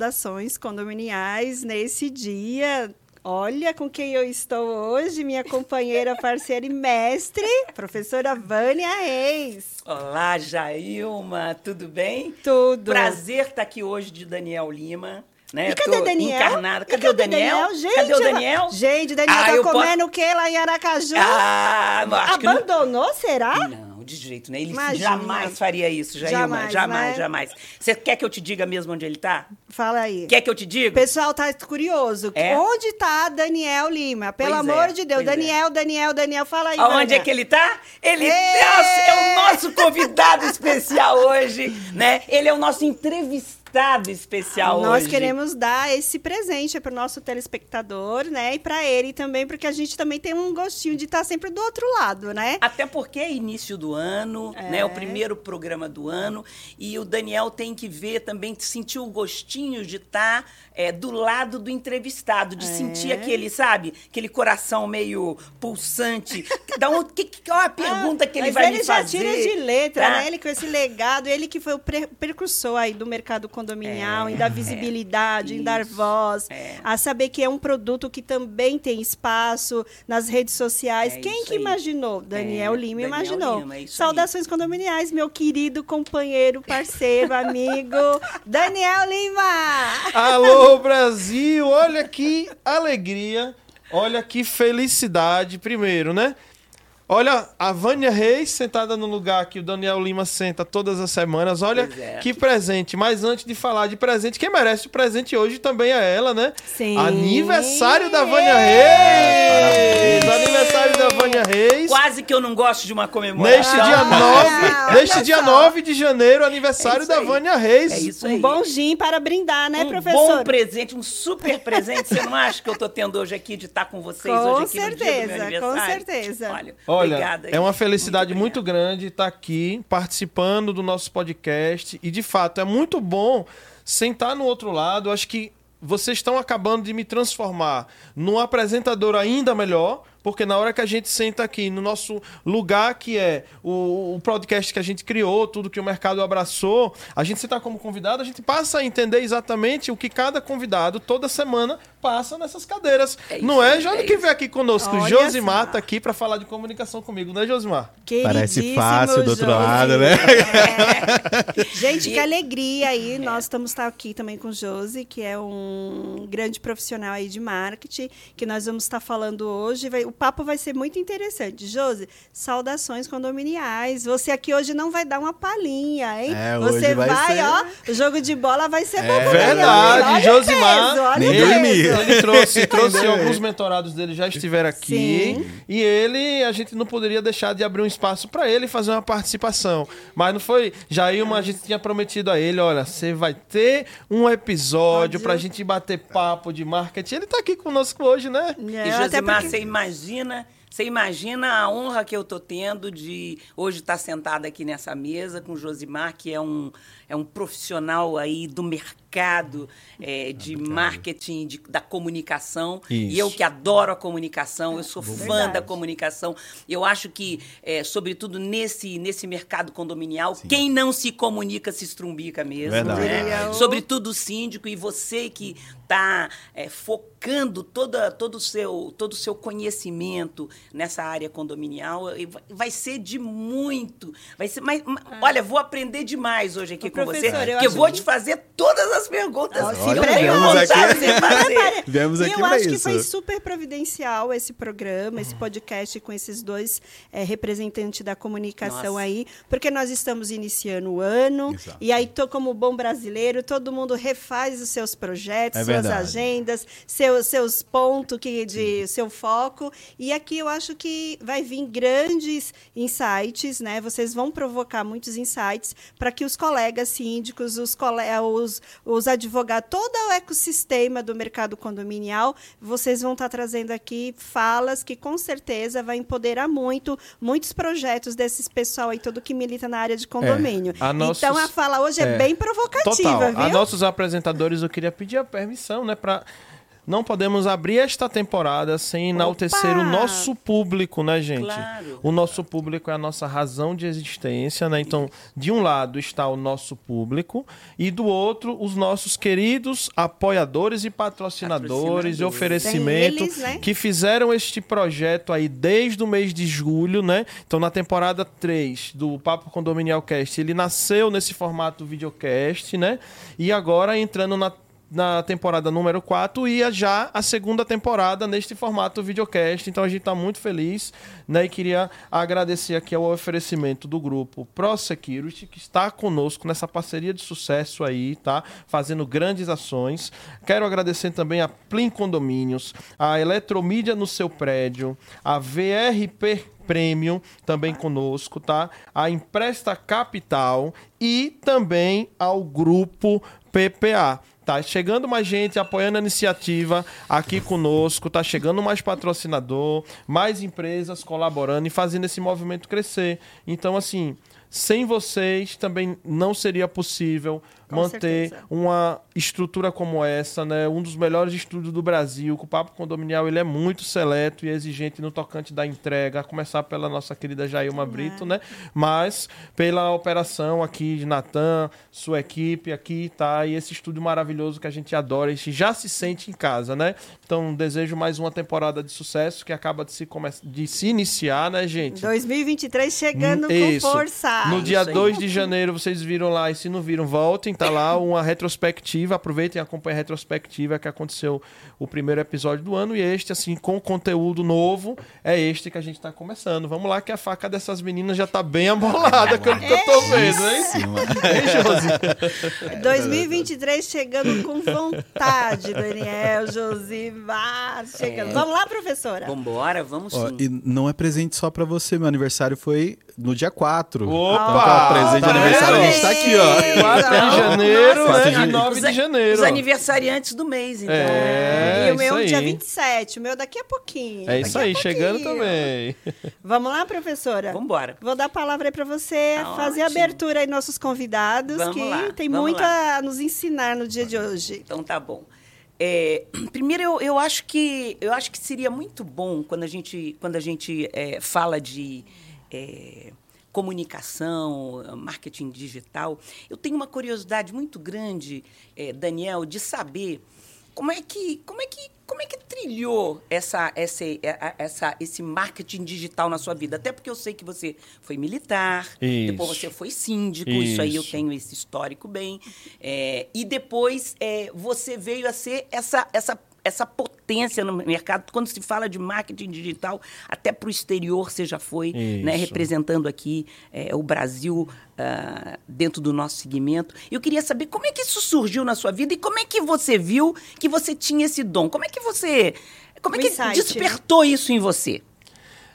saudações condominiais nesse dia. Olha com quem eu estou hoje, minha companheira, parceira e mestre, professora Vânia Reis. Olá, Jailma, tudo bem? Tudo. Prazer estar aqui hoje de Daniel Lima. Né? E cadê Tô Daniel? Encarnada. E Cadê, o Daniel? Gente, cadê o ela- Daniel? Gente, Daniel Ah, tá comendo o que lá em Aracaju? Ah, que não- Abandonou, será? Não, de jeito, né? Ele Imagina. jamais faria isso, Jailma. Jamais, Jamais, né? jamais. Você quer que eu te diga mesmo onde ele tá? Fala aí. Quer que eu te O diga? pessoal tá curioso. É? Onde tá Daniel Lima? Pelo Pois é, amor de Deus. pois é. Daniel, Daniel, Daniel, fala aí. Vânia. é que ele tá? Ele! Nossa, é o nosso convidado especial hoje, né? Ele é o nosso entrevistado especial Nós hoje. queremos dar esse presente para o nosso telespectador, né? E para ele também, porque a gente também tem um gostinho de estar sempre do outro lado, né? Até porque é início do ano, É. né? O primeiro programa do ano. E o Daniel tem que ver também, sentir o gostinho de estar do lado do entrevistado, de É. sentir aquele, sabe? Aquele coração meio pulsante. Da onde, que, que, qual a pergunta que ele Mas vai ele me já fazer? tira de letra, tá? né? Ele com esse legado, ele que foi o pre- precursor aí do mercado condominial, É, em dar visibilidade, em dar voz, é. a saber que é um produto que também tem espaço nas redes sociais. É Quem que aí. imaginou? Daniel É, Lima Daniel imaginou. Lima, é isso aí. Saudações condominiais, meu querido companheiro, parceiro, amigo, Daniel Lima! Alô, Brasil! Olha que alegria, olha que felicidade, primeiro, né? Olha, a Vânia Reis sentada no lugar que o Daniel Lima senta todas as semanas. Olha é. que presente. Mas antes de falar de presente, quem merece o presente hoje também é ela, né? Sim. Aniversário da Vânia Ê! Reis! Aniversário da Vânia Reis. Quase que eu não gosto de uma comemoração. Neste dia Ah, 9, olha neste dia só. 9 de janeiro, aniversário É da aí. Vânia Reis. É isso Um aí. bom gin para brindar, né, um professor? bom presente, um super presente. Você não acha que eu tô tendo hoje aqui de estar com vocês Com hoje aqui no dia do meu certeza, aniversário? com certeza. Olha, Olha, obrigada. é uma felicidade Muito muito, grande estar aqui participando do nosso podcast e de fato é muito bom sentar no outro lado. Acho que vocês estão acabando de me transformar num apresentador ainda melhor, porque na hora que a gente senta aqui no nosso lugar que é o, o podcast que a gente criou, tudo que o mercado abraçou, a gente senta como convidado, a gente passa a entender exatamente o que cada convidado toda semana passa nessas cadeiras. É isso Não é, Johnny, é que vem aqui conosco. Olha Josimar só. tá aqui para falar de comunicação comigo, né, Josimar? Parece Queridíssimo fácil do outro Josi. lado, né? É. Gente, que alegria aí. Nós estamos tá aqui também com o Josi, que é um grande profissional aí de marketing, que nós vamos estar falando hoje. Vai- o papo vai ser muito interessante. Josi, saudações condominiais. Você aqui hoje não vai dar uma palhinha, hein? É, hoje Você vai vai, ser- ó, o jogo de bola vai ser bom. É verdade, olha Josimar, peso, olha nem. Ele trouxe, trouxe alguns mentorados dele já estiveram aqui. Sim. E ele, a gente não poderia deixar de abrir um espaço para ele fazer uma participação. Mas não foi. Jailma, a gente tinha prometido a ele: olha, você vai ter um episódio Pode. pra gente bater papo de marketing. Ele tá aqui conosco hoje, né? É, E até Josimar, porque- você imagina, você imagina a honra que eu tô tendo de hoje estar sentada aqui nessa mesa com o Josimar, que é um, é um profissional aí do mercado é, de marketing, de- da comunicação. E Isso. eu que adoro a comunicação, eu sou fã Verdade. da comunicação. Eu acho que, é, sobretudo nesse, nesse mercado condominial, quem não se comunica se estrumbica mesmo. Verdade. né? Diria o- Sobretudo o síndico e você que está focando toda, todo o seu, todo o seu conhecimento nessa área condominial, e vai- ser de muito. Vai ser, mas, mas, Olha, vou aprender demais hoje aqui Ô, com você, professor, eu porque eu acho vou que- te fazer todas as perguntas. Que se eu prepara. tenho Viemos aqui- fazer. Viemos E aqui eu acho que isso. foi super providencial esse programa, esse podcast com esses dois eh, representantes da comunicação Nossa. aí, porque nós estamos iniciando o ano Exato. e aí tô como bom brasileiro, todo mundo refaz os seus projetos, É suas verdade. agendas, seus seus pontos que de seu foco e aqui eu acho que vai vir grandes insights, né? Vocês vão provocar muitos insights para que os colegas síndicos, os, cole os, os advogados, todo o ecossistema do mercado condominial, vocês vão estar trazendo aqui falas que com certeza vai empoderar muito muitos projetos desses pessoal aí todo que milita na área de condomínio. a nossos- Então a fala hoje é, é, bem provocativa, Total. viu? A nossos apresentadores, eu queria pedir a permissão, né, para não podemos abrir esta temporada sem enaltecer Opa! o nosso público, né, gente? Claro. O nosso público é a nossa razão de existência, né? Então, de um lado está o nosso público e do outro os nossos queridos apoiadores e patrocinadores e oferecimento eles, né? que fizeram este projeto aí desde o mês de julho, né? Então, na temporada 3 do Papo Condominial Cast, ele nasceu nesse formato videocast, né? E agora entrando na na temporada número 4 e já a segunda temporada neste formato videocast. Então a gente está muito feliz, né? E queria agradecer aqui ao oferecimento do grupo Pro Security, que está conosco nessa parceria de sucesso aí, tá? Fazendo grandes ações. Quero agradecer também a Plim Condomínios, a Eletromídia no seu prédio, a VRP Premium também conosco, tá? A Empresta Capital e também ao grupo PPA. Tá chegando mais gente apoiando a iniciativa aqui conosco, tá chegando mais patrocinador, mais empresas colaborando e fazendo esse movimento crescer. Então, assim, sem vocês também não seria possível Com manter certeza. uma estrutura como essa, né? Um dos melhores estúdios do Brasil. O Papo Condominial ele é muito seleto e exigente no tocante da entrega, a começar pela nossa querida Jailma Brito, né? Mas pela operação aqui de Natan, sua equipe aqui, tá? E esse estúdio maravilhoso que a gente adora, a gente já se sente em casa, né? Então desejo mais uma temporada de sucesso que acaba de se, come... de se iniciar, né, gente? 2023 chegando com Isso. força. No dia isso aí. 2 de janeiro, vocês viram lá, e se não viram, voltem, tá lá uma retrospectiva, aproveitem e acompanhem a retrospectiva que aconteceu o primeiro episódio do ano, e este, assim, com conteúdo novo, é este que a gente tá começando. Vamos lá, que a faca dessas meninas já tá bem amolada, pelo que eu tô vendo, hein? Hein, Josi? 2023 chegando com vontade, Daniel, Josimar, chegando. Vamos lá, professora? Vambora, vamos Ó, sim. e não é presente só pra você, meu aniversário foi no dia 4. Opa! Então, tá, presente de Tá aniversário, a gente tá aqui, ó. 4 de Então, janeiro nossa, né, e gente. 9 de janeiro. Os aniversariantes do mês, então. É, e o meu isso dia aí. 27, o meu daqui a pouquinho. É isso daqui a aí, chegando também. Vamos lá, professora? Vambora. Vou dar a palavra aí para você Tá fazer a ótimo. abertura aí nossos convidados, Vamos que lá, tem vamos muito lá. a nos ensinar no dia de hoje. Então tá bom. É, primeiro, eu, eu acho que eu acho que seria muito bom quando a gente quando a gente é, fala de é, comunicação, marketing digital. Eu tenho uma curiosidade muito grande, é, Daniel, de saber como é que como é que como é que trilhou essa, essa, essa, esse marketing digital na sua vida? Até porque eu sei que você foi militar, depois Isso. você foi síndico, isso, aí eu Isso. tenho esse histórico bem. É, e depois é, você veio a ser essa, essa, essa potência no mercado. Quando se fala de marketing digital, até para o exterior você já foi, né, representando aqui é, o Brasil ah, dentro do nosso segmento. Eu queria saber como é que isso surgiu na sua vida e como é que você viu que você tinha esse dom. Como é que você. Como é que insight, né? despertou isso em você?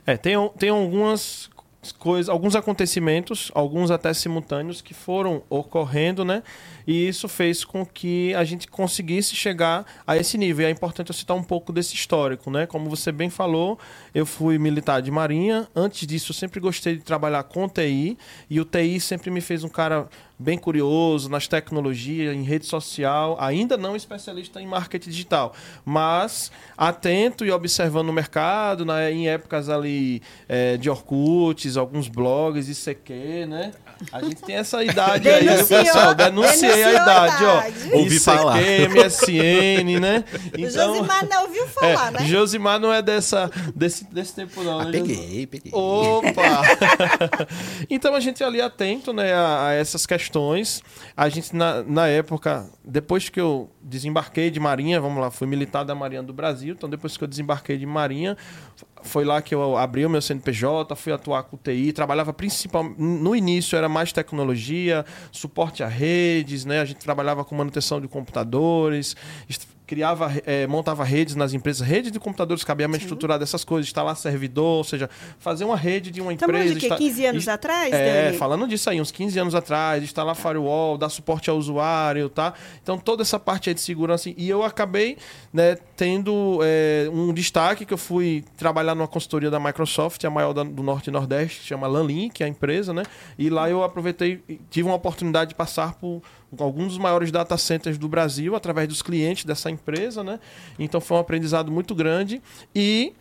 É, tem, tem algumas coisas, alguns acontecimentos, alguns até simultâneos, que foram ocorrendo, né? E isso fez com que a gente conseguisse chegar a esse nível. E é importante eu citar um pouco desse histórico, né? Como você bem falou, eu fui militar de marinha. Antes disso, eu sempre gostei de trabalhar com TI. E o TI sempre me fez um cara bem curioso nas tecnologias, em rede social, ainda não especialista em marketing digital, mas atento e observando o mercado, né, em épocas ali é, de Orkut, alguns blogs, ICQ, né? A gente tem essa idade aí, viu, pessoal? Denunciei denunciou a idade, ó. Ouvi ICQ, falar. MSN, né? o Josimar não ouviu falar, é, né? Josimar não é dessa, desse, desse tempo, não. Ah, né, peguei, peguei. Opa! então a gente ali atento né, a, a essas questões. A gente, na, na época, depois que eu desembarquei de Marinha, vamos lá, fui militar da Marinha do Brasil, então depois que eu desembarquei de Marinha, foi lá que eu abri o meu CNPJ, fui atuar com TI, trabalhava principalmente, no início era mais tecnologia, suporte a redes, né? A gente trabalhava com manutenção de computadores, criava, eh, montava redes nas empresas, redes de computadores, cabeamento estruturado, essas coisas, instalar servidor, ou seja, fazer uma rede de uma Estamos empresa. falando de quê? insta- 15 anos atrás, É, Dani? falando disso aí, uns 15 anos atrás, instalar firewall, dar suporte ao usuário, tá? Então toda essa parte aí de segurança. E eu acabei né, tendo é, um destaque que eu fui trabalhar numa consultoria da Microsoft, a maior do Norte e Nordeste, que chama Lanlin, que é a empresa, né? E lá eu aproveitei, e tive uma oportunidade de passar por alguns dos maiores data centers do Brasil através dos clientes dessa empresa, né? Então foi um aprendizado muito grande e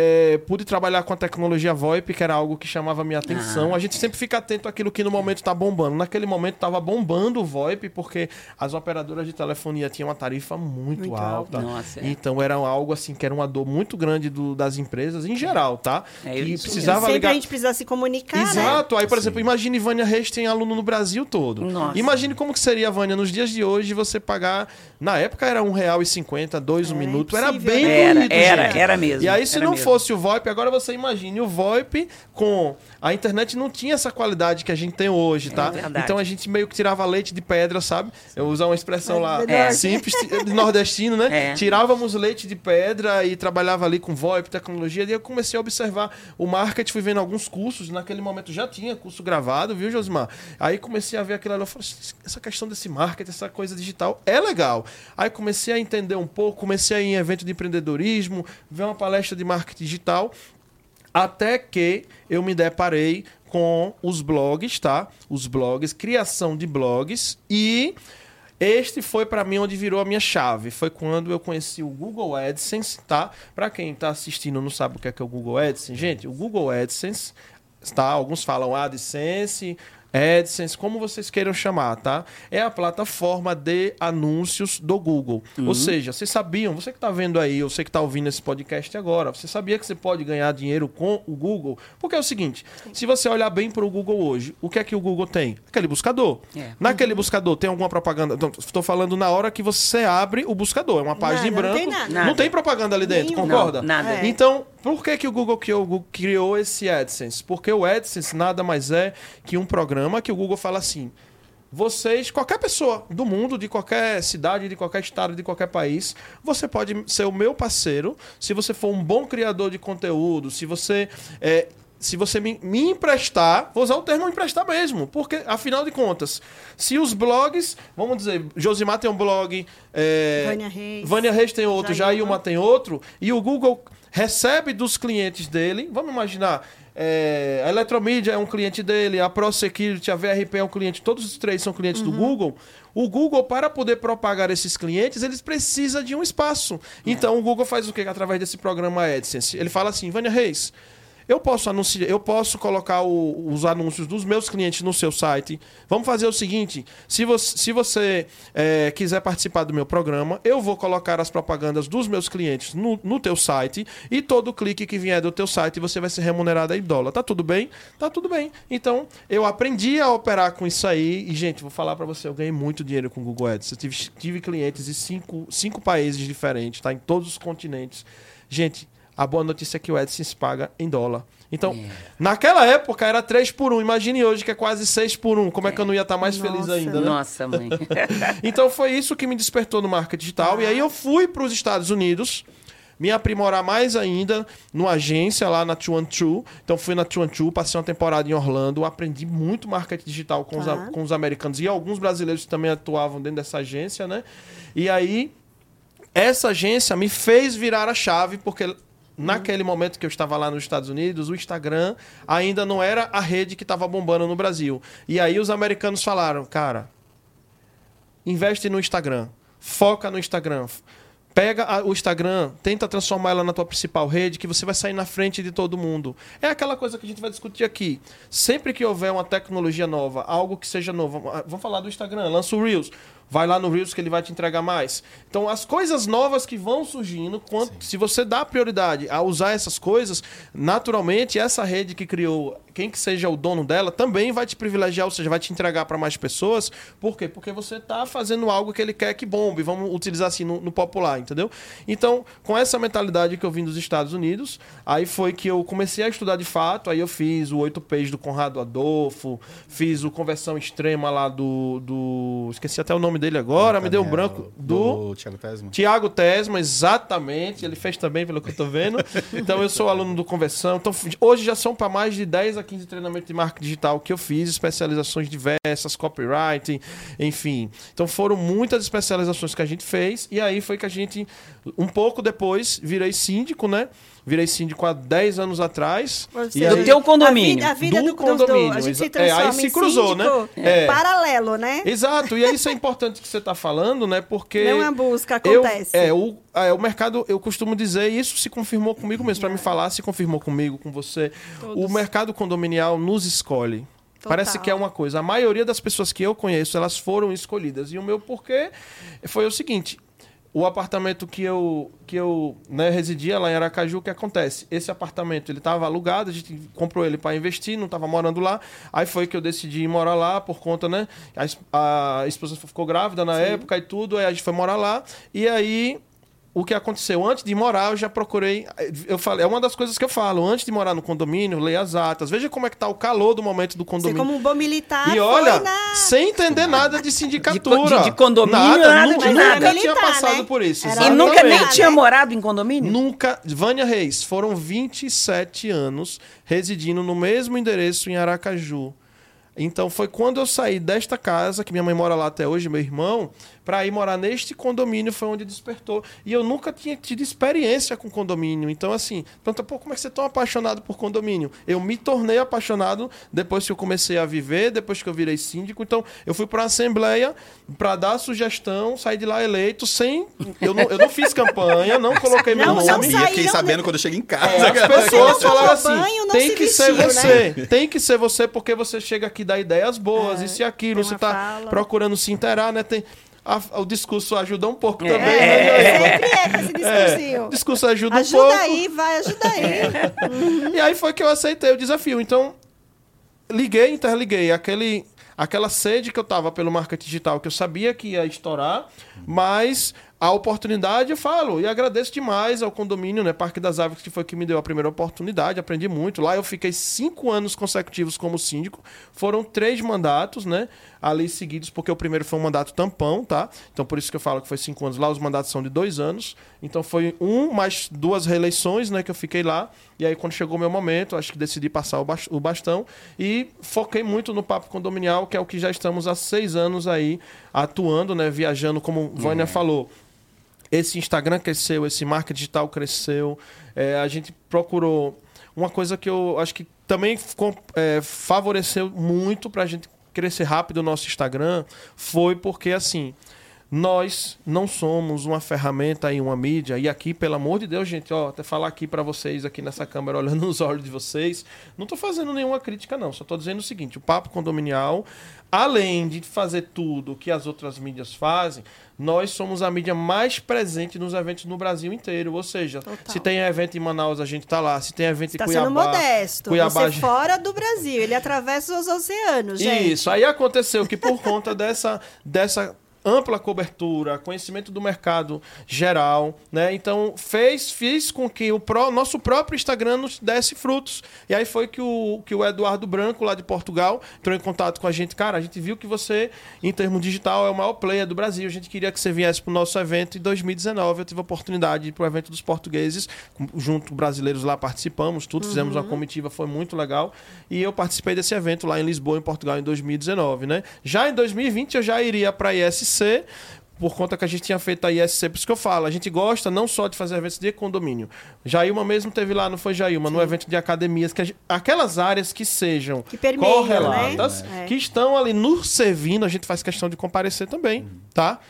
é, pude trabalhar com a tecnologia VoIP, que era algo que chamava minha atenção. Ah. a gente sempre fica atento àquilo que no momento está bombando. Naquele momento estava bombando o VoIP, porque as operadoras de telefonia tinham uma tarifa muito, Muito alta. alta. Nossa, é. Então era algo assim que era uma dor muito grande do- das empresas em geral, tá? É e isso precisava Sempre ligar. a gente precisa se comunicar, né? Exato. Aí, por exemplo, imagine Vânia Reis tem aluno no Brasil todo. Nossa. Imagine como que seria, Vânia, nos dias de hoje você pagar. Na época era R$ 1,50, dois um Era minuto. Era bem né? Era, doído, era, gente. era mesmo. E aí, se não mesmo. Fosse o VoIP, agora você imagine o VoIP com. A internet não tinha essa qualidade que a gente tem hoje, tá? verdade. então a gente meio que tirava leite de pedra, sabe? Eu vou usar uma expressão lá É. simples, de nordestino, né? É. Tirávamos leite de pedra e trabalhava ali com VoIP, tecnologia. E eu comecei a observar o marketing, fui vendo alguns cursos. Naquele momento já tinha curso gravado, viu, Josimar? Aí comecei a ver aquilo ali. Eu falei, essa questão desse marketing, essa coisa digital é legal. Aí comecei a entender um pouco, comecei a ir em evento de empreendedorismo, ver uma palestra de marketing digital. Até que eu me deparei com os blogs, tá? Os blogs, criação de blogs e este foi para mim onde virou a minha chave. Foi quando eu conheci o Google AdSense, tá? Para quem tá assistindo não sabe o que é, que é o Google AdSense, gente, o Google AdSense, tá? Alguns falam AdSense, AdSense, como vocês queiram chamar, tá? É a plataforma de anúncios do Google. Ou seja, vocês sabiam, você que está vendo aí, ou você que está ouvindo esse podcast agora, você sabia que você pode ganhar dinheiro com o Google? Porque é o seguinte, se você olhar bem para o Google hoje, o que é que o Google tem? Aquele buscador. É. Naquele buscador tem alguma propaganda? Estou falando na hora que você abre o buscador. É uma página em Nada, não branco. tem nada. Não Nada. tem propaganda ali dentro, Nenhum. concorda? Não, nada. Então, por que, que o Google criou, criou esse AdSense? Porque o AdSense nada mais é que um programa que o Google fala assim: vocês, qualquer pessoa do mundo, de qualquer cidade, de qualquer estado, de qualquer país, você pode ser o meu parceiro se você for um bom criador de conteúdo, se você. é, se você me, me emprestar, vou usar o termo emprestar mesmo, porque afinal de contas, se os blogs, vamos dizer, Josimar tem um blog, é, Vânia Reis. Vânia Reis tem outro. Jailma tem outro, e o Google recebe dos clientes dele, vamos imaginar, é, a Eletromídia é um cliente dele, a ProSecurity, a VRP é um cliente, todos os três são clientes do Google. O Google, para poder propagar esses clientes, eles precisam de um espaço. Então o Google faz o quê? Através desse programa AdSense. Ele fala assim, Vânia Reis, eu posso anunciar, eu posso colocar o- os anúncios dos meus clientes no seu site. Vamos fazer o seguinte: se você, se você é, quiser participar do meu programa, eu vou colocar as propagandas dos meus clientes no, no teu site e todo clique que vier do teu site você vai ser remunerado em dólar. Tá tudo bem? Tá tudo bem. Então eu aprendi a operar com isso aí e gente, vou falar para você, eu ganhei muito dinheiro com o Google Ads. Eu tive, tive clientes em cinco, cinco países diferentes, tá? Em todos os continentes. Gente, a boa notícia é que o AdSense paga em dólar. Então, É. naquela época era 3 por 1. Imagine hoje que é quase 6 por 1. Como é que eu não ia estar mais feliz Nossa. ainda, né? Nossa, mãe. Então foi isso que me despertou no marketing digital. E aí eu fui para os Estados Unidos me aprimorar mais ainda numa agência lá na Two and Two. Então fui na Two and Two, passei uma temporada em Orlando, aprendi muito marketing digital com, os, Tá. com os americanos e alguns brasileiros que também atuavam dentro dessa agência, né? E aí essa agência me fez virar a chave porque naquele momento que eu estava lá nos Estados Unidos, o Instagram ainda não era a rede que estava bombando no Brasil. E aí os americanos falaram, cara, investe no Instagram, foca no Instagram. Pega o Instagram, tenta transformar ela na tua principal rede, que você vai sair na frente de todo mundo. É aquela coisa que a gente vai discutir aqui. Sempre que houver uma tecnologia nova, algo que seja novo, vamos falar do Instagram, lança o Reels. Vai lá no Reels que ele vai te entregar mais. Então, as coisas novas que vão surgindo, quando, se você dá prioridade a usar essas coisas, naturalmente, essa rede que criou, quem que seja o dono dela, também vai te privilegiar, ou seja, vai te entregar para mais pessoas. Por quê? Porque você está fazendo algo que ele quer que bombe, vamos utilizar assim no, no popular, entendeu? Então, com essa mentalidade que eu vim dos Estados Unidos, aí foi que eu comecei a estudar de fato, aí eu fiz o 8 Page do Conrado Adolfo, fiz o Conversão Extrema lá do... do esqueci até o nome dele agora, me deu um branco. Do... Do Thiago Tesma. Tiago Tesma, exatamente. Ele fez também, pelo que eu tô vendo. Então, eu sou aluno do Conversão. Então, hoje já são para mais de 10 a 15 treinamentos de marketing digital que eu fiz, especializações diversas, copywriting, enfim. Então, foram muitas especializações que a gente fez. E aí foi que a gente, um pouco depois, virei síndico, né? Virei síndico há 10 anos atrás. Ou E seja, Do teu condomínio. A vida, a vida Do do, do- do- condomínio, A gente se é, aí se em cruzou, síndico né? É. paralelo, né? Exato, e isso é importante que você está falando, né? Porque. Não é busca, eu- acontece. é, o, é, o mercado, eu costumo dizer, e isso se confirmou comigo mesmo, para me falar, se confirmou comigo, com você. Todos. O mercado condominial nos escolhe. Total. Parece que é uma coisa. A maioria das pessoas que eu conheço, elas foram escolhidas. E o meu porquê foi o seguinte: o apartamento que eu, que eu né, residia lá em Aracaju, o que acontece? Esse apartamento ele estava alugado, a gente comprou ele para investir, não estava morando lá. Aí foi que eu decidi ir morar lá por conta, né? A, a esposa ficou grávida na época e tudo, aí a gente foi morar lá. E aí o que aconteceu? Antes de morar, eu já procurei. Eu falei, é uma das coisas que eu falo. Antes de morar no condomínio, leia as atas. Veja como é que tá o calor do momento do Você, condomínio. como um bom militar, E olha, na... sem entender nada de sindicatura. De- de condomínio, nada nunca, de nada. nunca tinha Militar, passado né? por isso. Era E nunca nem tinha morado em condomínio? Nunca. Vânia Reis, foram 27 anos residindo no mesmo endereço em Aracaju. Então foi quando eu saí desta casa, que minha mãe mora lá até hoje, meu irmão, para ir morar neste condomínio foi onde despertou. E eu nunca tinha tido experiência com condomínio. Então, assim, pergunta, pô, como é que você é tão apaixonado por condomínio? Eu me tornei apaixonado depois que eu comecei a viver, depois que eu virei síndico. Então, eu fui para a Assembleia para dar sugestão, saí de lá eleito sem. Eu não, eu não fiz campanha, não coloquei meu Não, nome. não Sabia, fiquei saíram, sabendo né? quando eu cheguei em casa. É, as pessoas assim: tem se que ser você, né? tem que ser você, porque você chega aqui dá ideias boas, É, isso e aquilo, você tá fala. procurando se inteirar, né? Tem, a- o discurso ajuda um pouco É. também, né? Joelma? Sempre é com esse discursinho. O discurso ajuda, um Ajuda pouco. aí, vai, ajuda aí. E aí foi que eu aceitei o desafio. Então, liguei, interliguei aquele, aquela sede que eu tava pelo marketing digital, que eu sabia que ia estourar, mas a oportunidade eu falo. E agradeço demais ao condomínio, né? Parque das Árvores, que foi que me deu a primeira oportunidade. Aprendi muito. Lá eu fiquei cinco anos consecutivos como síndico. Foram três mandatos, né? Ali seguidos, porque o primeiro foi um mandato tampão, tá? Então por isso que eu falo que foi cinco anos. Lá os mandatos são de dois anos. Então foi um mais duas reeleições, né? Que eu fiquei lá. E aí quando chegou o meu momento, acho que decidi passar o bas- o bastão. E foquei muito no papo condominial, que é o que já estamos há seis anos aí atuando, né? Viajando, como Vânia falou esse Instagram cresceu, esse marketing digital cresceu. É, a gente procurou uma coisa que eu acho que também é, favoreceu muito para a gente crescer rápido o nosso Instagram foi porque assim nós não somos uma ferramenta e uma mídia e aqui pelo amor de Deus gente ó até falar aqui para vocês aqui nessa câmera olhando nos olhos de vocês não tô fazendo nenhuma crítica não só tô dizendo o seguinte o papo condominial além de fazer tudo que as outras mídias fazem nós somos a mídia mais presente nos eventos no Brasil inteiro. Ou seja, Total. se tem evento em Manaus, a gente tá lá. Se tem evento Está em sendo Cuiabá. modesto. Cuiabá, Você fora do Brasil. Ele atravessa os oceanos, gente. Isso. Aí aconteceu que por conta dessa, dessa ampla cobertura, conhecimento do mercado geral, né? Então fez, fiz com que o pró- nosso próprio Instagram nos desse frutos. E aí foi que o, que o Eduardo Branco, lá de Portugal, entrou em contato com a gente. Cara, a gente viu que você, em termos digital, é o maior player do Brasil. A gente queria que você viesse para o nosso evento em 2019. Eu tive a oportunidade de ir para o evento dos portugueses, junto com brasileiros lá participamos, tudo, fizemos uma comitiva, foi muito legal. E eu participei desse evento lá em Lisboa, em Portugal, em 2019, né? Já em 2020 eu já iria para a ISC, por conta que a gente tinha feito a ISC, por isso que eu falo, a gente gosta não só de fazer eventos de condomínio. Jailma mesmo teve lá, não foi Jailma, no evento de academias, que gente- aquelas áreas que sejam Que permeiam, correlatas, né? Que estão ali nos servindo, a gente faz questão de comparecer também, tá?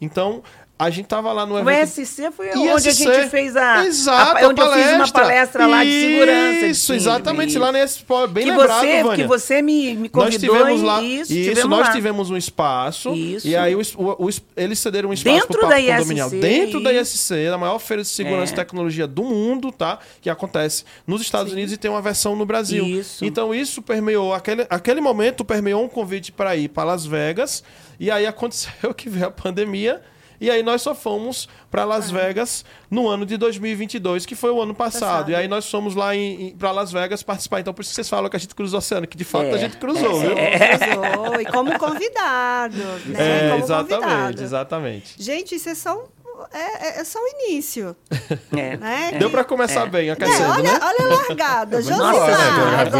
Então, a gente tava lá no O evento... SC foi ISC. onde a gente fez a. Exato, a, onde eu fiz uma palestra lá de segurança. de Isso, síndrome, exatamente, isso. lá nesse... Bem que lembrado, você, Vânia. que você me, me Nós convidou tivemos e lá, isso, isso, tivemos nós lá. tivemos um espaço, Isso. e aí o o- o es- eles cederam um espaço Dentro pro da ISC, Condominial, dentro da. ISC, a maior feira de segurança É. e tecnologia do mundo, tá? Que acontece nos Estados Unidos e tem uma versão no Brasil. Isso. Então isso permeou, aquele, aquele momento permeou um convite para ir para Las Vegas, e aí aconteceu que veio a pandemia, e aí nós só fomos para Las Vegas no ano de 2022, que foi o ano passado. Passado. E aí nós fomos lá para Las Vegas participar. Então por isso que vocês falam que a gente cruzou o oceano, que de fato É. a gente cruzou, viu? Cruzou, E como convidado, né? É, como exatamente, convidado. exatamente. Gente, isso é só um, é, é só o início, É. né? Deu para começar bem, É, olha, né? olha a largada, Josimar. né?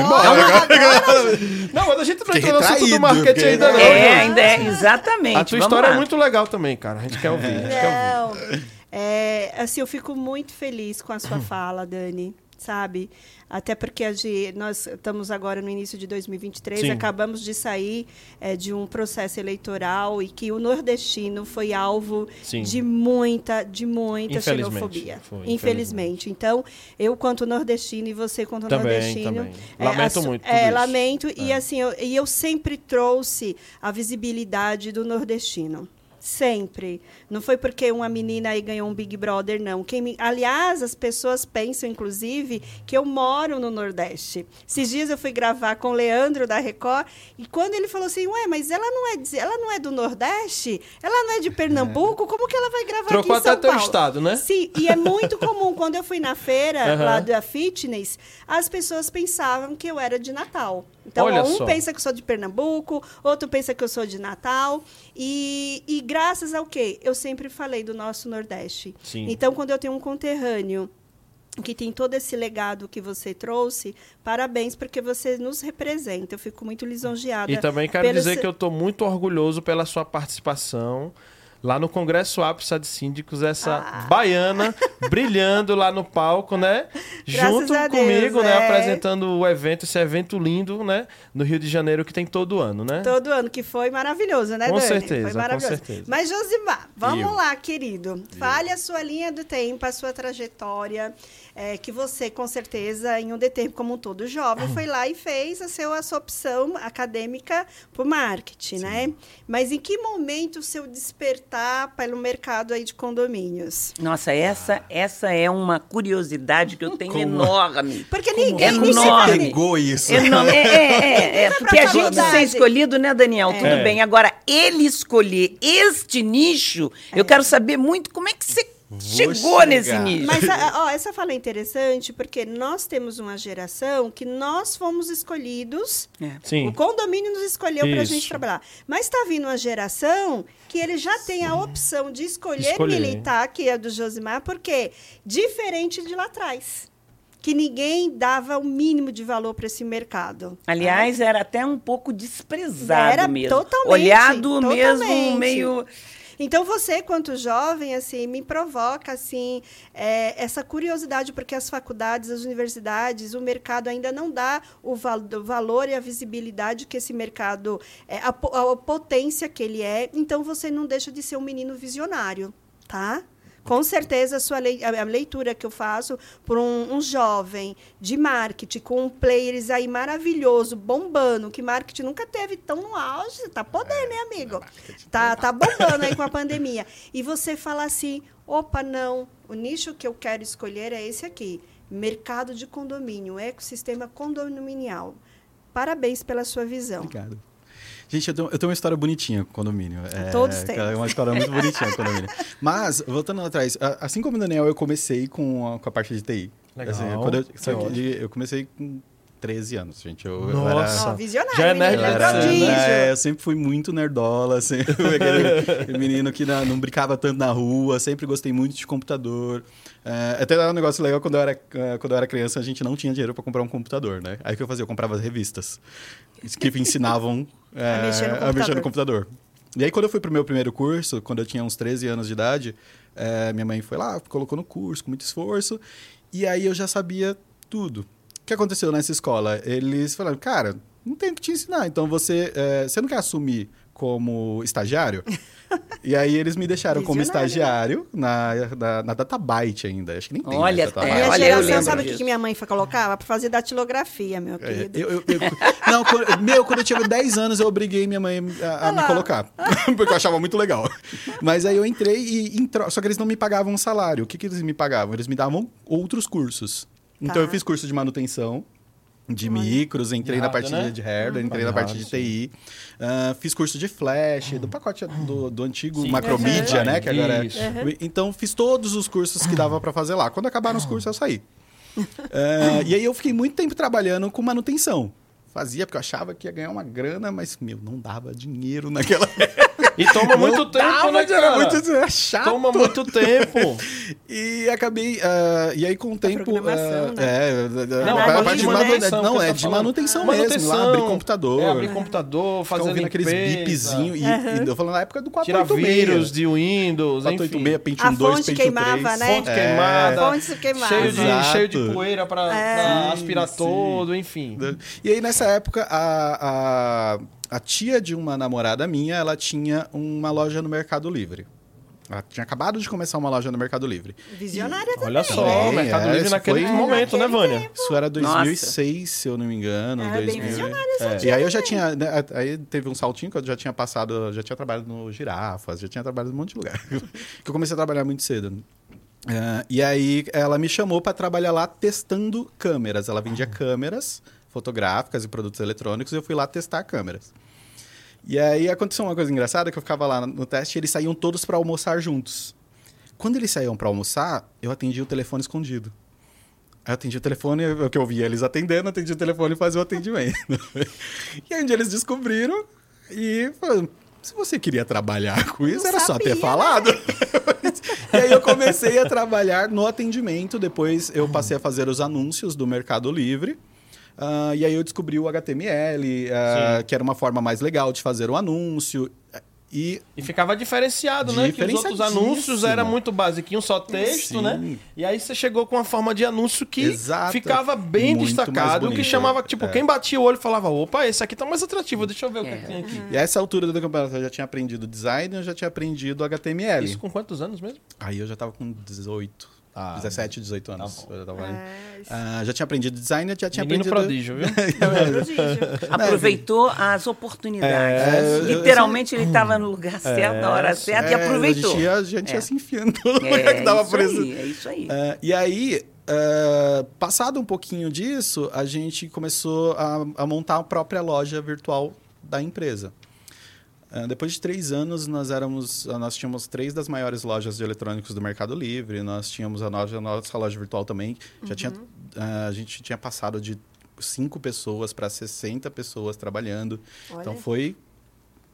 Não, mas a gente não entrou no assunto do marketing ainda não. É, João. ainda é, exatamente. A tua vamos história lá. é muito legal também, cara. A gente quer ouvir, a gente quer ouvir. É, assim, eu fico muito feliz com a sua fala, Dani sabe? Até porque de, nós estamos agora no início de 2023, Sim. acabamos de sair é, de um processo eleitoral e que o nordestino foi alvo Sim. de muita, de muita Infelizmente, xenofobia. foi, infelizmente. Então, eu quanto nordestino e você quanto Também, nordestino. também. Lamento a su- muito É, lamento. E É. assim, eu, e eu sempre trouxe a visibilidade do nordestino. Sempre. Não foi porque uma menina aí ganhou um Big Brother, não. Quem me- Aliás, as pessoas pensam, inclusive, que eu moro no Nordeste. Esses dias eu fui gravar com o Leandro da Record, e quando ele falou assim, ué, mas ela não é, de- ela não é do Nordeste? Ela não é de Pernambuco? Como que ela vai gravar Trocou aqui em São até teu estado, né? Sim, e é muito comum. Quando eu fui na feira Aham. lá da Fitness, as pessoas pensavam que eu era de Natal. Então, Olha um só. pensa que eu sou de Pernambuco, outro pensa que eu sou de Natal. E, e graças ao quê? Eu sempre falei do nosso Nordeste. Sim. Então, quando eu tenho um conterrâneo que tem todo esse legado que você trouxe, parabéns, porque você nos representa. Eu fico muito lisonjeada. E também quero dizer se- que eu estou muito orgulhoso pela sua participação lá no Congresso APSA de Síndicos, essa Ah. baiana brilhando lá no palco, né? Graças Junto Deus, comigo, né? é. Apresentando o evento, esse evento lindo, né? No Rio de Janeiro, que tem todo ano, né? Todo ano, que foi maravilhoso, né, Com Dani? certeza, Foi com maravilhoso. certeza. Mas, Josimar, vamos Eu. lá, querido. Fale a sua linha do tempo, a sua trajetória, é, que você, com certeza, em um determinado, como um todo jovem, foi lá e fez a, seu, a sua opção acadêmica para o marketing, né? Mas em que momento o seu despertar pelo mercado aí de condomínios? Nossa, essa, essa é uma curiosidade que eu tenho Como? enorme. Porque ninguém... É ninguém enorme. Pegou isso. Enorme. É, é, é, é, porque a gente ser escolhido, né, Daniel? Tudo É. bem. Agora, ele escolher este nicho, eu quero saber muito como é que você chegou chegar. nesse nicho. Mas a- ó, essa fala é interessante porque nós temos uma geração que nós fomos escolhidos É. Sim. O condomínio nos escolheu para a gente trabalhar. Mas está vindo uma geração que ele já tem a opção de escolher, Escolher. militar, que é do Josimar, porque diferente de lá atrás. Que ninguém dava o mínimo de valor para esse mercado. Aliás, era até um pouco desprezado Era mesmo. totalmente, Olhado mesmo totalmente. meio. Então você, quanto jovem, assim, me provoca assim é, essa curiosidade, porque as faculdades, as universidades, o mercado ainda não dá o, val o valor e a visibilidade que esse mercado, é, a, a potência que ele é. Então você não deixa de ser um menino visionário, tá? Com certeza, a, sua lei- a leitura que eu faço por um, um jovem de marketing, com um players aí maravilhoso, bombando, que marketing nunca teve tão no auge, tá podendo, né, amigo? Tá, tá bombando aí com a pandemia. E você fala assim, opa, não, o nicho que eu quero escolher é esse aqui, mercado de condomínio, ecossistema condominial. Parabéns pela sua visão. Obrigado. Gente, eu tenho, eu tenho uma história bonitinha com condomínio. É, Todos têm. É uma história muito bonitinha com condomínio. Mas, voltando lá atrás, assim como o Daniel, eu comecei com a, com a parte de TI. Legal. Assim, eu, de- eu comecei com 13 anos, gente. Eu, eu Nossa. Ó, visionário, Já é nerd é pra prodígio. é, eu sempre fui muito nerdola, sempre fui aquele menino que na- não brincava tanto na rua, sempre gostei muito de computador. É, até era um negócio legal, quando eu, era, eh, quando eu era criança, a gente não tinha dinheiro para comprar um computador, né? Aí o que eu fazia? Eu comprava as revistas que ensinavam eh, mexer no a mexer no computador. computador. E aí, quando eu fui pro meu primeiro curso, quando eu tinha uns 13 anos de idade, eh, minha mãe foi lá, colocou no curso com muito esforço, e aí eu já sabia tudo. O que aconteceu nessa escola? Eles falaram, cara, não tem o que te ensinar, então você, eh, você não quer assumir como estagiário? e aí eles me deixaram como Visionário, estagiário na, na, na Databyte ainda. Acho que nem tem Olha, mais Databyte. é, Minha olha, eu geração, lembro sabe o que, minha mãe colocava? Para fazer datilografia, meu É, querido. eu- eu- eu- não, quando- meu, quando eu tinha 10 anos, eu obriguei minha mãe a, a me colocar. Porque eu achava muito legal. Mas aí eu entrei e. Só que eles não me pagavam um salário. O que, que eles me pagavam? Eles me davam outros cursos. Então Tá. eu fiz curso de manutenção. De micros, entrei na parte né? de hardware, entrei Ah, na parte de. TI. Ah, fiz curso de flash, do pacote do, do antigo Sim. Macromedia, Uhum. né? Que agora é- Isso. Então fiz todos os cursos que dava pra fazer lá. Quando acabaram os cursos, eu saí. É, e aí eu fiquei muito tempo trabalhando com manutenção. Fazia porque eu achava que ia ganhar uma grana, mas, meu, não dava dinheiro naquela época. E toma muito Não tempo, dava, né, era cara? muito é chato. Toma muito tempo. E acabei. ah, e aí, com o tempo. ah, né? É, Não, a é parte de manutenção manutenção. que Não, tá é de manutenção mesmo. Lá abrir computador. É, abrir computador, fazer ouvindo aqueles limpeza, bipzinhos. E, e eu falando na época do Tirar 486. vírus de Windows, enfim. 486, Pentium A 2, fonte Pentium queimava, 3. né? Fonte É. queimada. Fonte queimada. Cheio de, cheio de poeira pra, É. aspirar todo, enfim. E aí, nessa época, a, a tia de uma namorada minha, ela tinha uma loja no Mercado Livre. Ela tinha acabado de começar uma loja no Mercado Livre. Visionária também. Olha só, É, o Mercado é, Livre naquele foi- momento, né, naquele Vânia? Isso era 2006, se eu não me engano. Era bem 2000. visionária essa É. E aí eu já tinha. né, aí teve um saltinho que eu já tinha passado, já tinha trabalhado no Girafas, já tinha trabalhado em um monte de lugar. que eu comecei a trabalhar muito cedo. É, e aí ela me chamou para trabalhar lá testando câmeras. Ela vendia câmeras fotográficas e produtos eletrônicos e eu fui lá testar câmeras. E aí aconteceu uma coisa engraçada que eu ficava lá no teste e eles saíam todos para almoçar juntos. Quando eles saíam para almoçar, eu atendia o telefone escondido. Aí eu atendi o telefone, o que eu via eles atendendo, atendi o telefone e fazia o atendimento. e aí um dia eles descobriram e falaram, se você queria trabalhar com isso, Não era só ter sabia, falado. e aí eu comecei a trabalhar no atendimento, depois eu passei a fazer os anúncios do Mercado Livre. Ah, e aí eu descobri o HTML, ah, Sim. que era uma forma mais legal de fazer o anúncio. E E ficava diferenciado, né? Que os outros anúncios eram muito basiquinho, só texto, Sim. né? E aí você chegou com uma forma de anúncio que Exato. ficava bem Muito destacado, que chamava, tipo, É. quem batia o olho falava, opa, esse aqui tá mais atrativo, deixa eu ver o que, É. que tem aqui. E a essa altura do campeonato eu já tinha aprendido design, eu já tinha aprendido HTML. Isso com quantos anos mesmo? Aí eu já tava com 18, Ah, 17, 18 anos. tá. Eu É, isso. Ah, já tinha aprendido design, eu já tinha Menino aprendido... prodígio, viu? É prodígio. Aproveitou as oportunidades. É, eu- Literalmente ele estava no lugar certo, na hora certa e É, aproveitou. A gente ia, a gente ia É. se enfiando todo lugar É, que dava aí, é isso aí. É, e aí, é, passado um pouquinho disso, a gente começou a, a montar a própria loja virtual da empresa. É, depois de três anos, nós éramos, nós tínhamos três das maiores lojas de eletrônicos do Mercado Livre. Nós tínhamos a nossa, a nossa loja virtual também. Já tinha, é, a gente tinha passado de cinco pessoas para 60 pessoas trabalhando. Então Olha. foi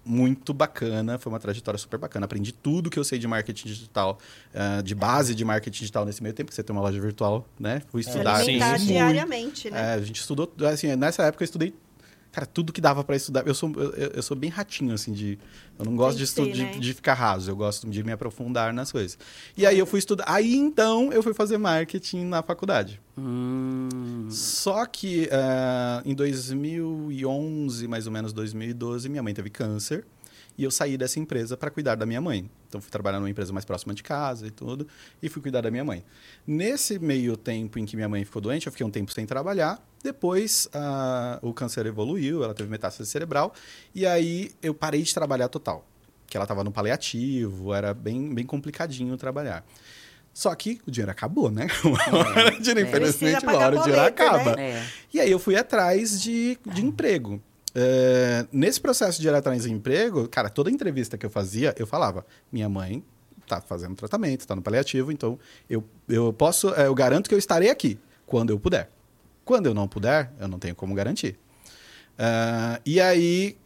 muito bacana, foi uma trajetória super bacana. Aprendi tudo que eu sei de marketing digital, eh, de base de marketing digital nesse meio tempo, que você tem uma loja virtual, né? Fui Se estudar. alimentar sim. diariamente, né? É, a gente estudou, assim, nessa época eu estudei, cara, tudo que dava para estudar. Eu sou, eu, eu sou bem ratinho, assim, de. Eu não gosto de, estu- ser, de, né? de ficar raso, eu gosto de me aprofundar nas coisas. E aí eu fui estudar. Aí então eu fui fazer marketing na faculdade. Hum, Só que eh, em 2011, mais ou menos 2012, minha mãe teve câncer e eu saí dessa empresa para cuidar da minha mãe. Então fui trabalhar numa empresa mais próxima de casa e tudo e fui cuidar da minha mãe. Nesse meio tempo em que minha mãe ficou doente, eu fiquei um tempo sem trabalhar. Depois o câncer evoluiu, ela teve metástase cerebral e aí eu parei de trabalhar total. Que ela estava no paliativo, era bem, bem complicadinho trabalhar. Só que o dinheiro acabou, né? Uma hora o dinheiro, É. infelizmente, uma hora o dinheiro né? acaba. é. E aí eu fui atrás de, de emprego. É, nesse processo de ir atrás de emprego, cara, toda entrevista que eu fazia, eu falava: minha mãe tá fazendo tratamento, tá no paliativo, então eu, eu posso, é, eu garanto que eu estarei aqui quando eu puder. Quando eu não puder, eu não tenho como garantir. É, e aí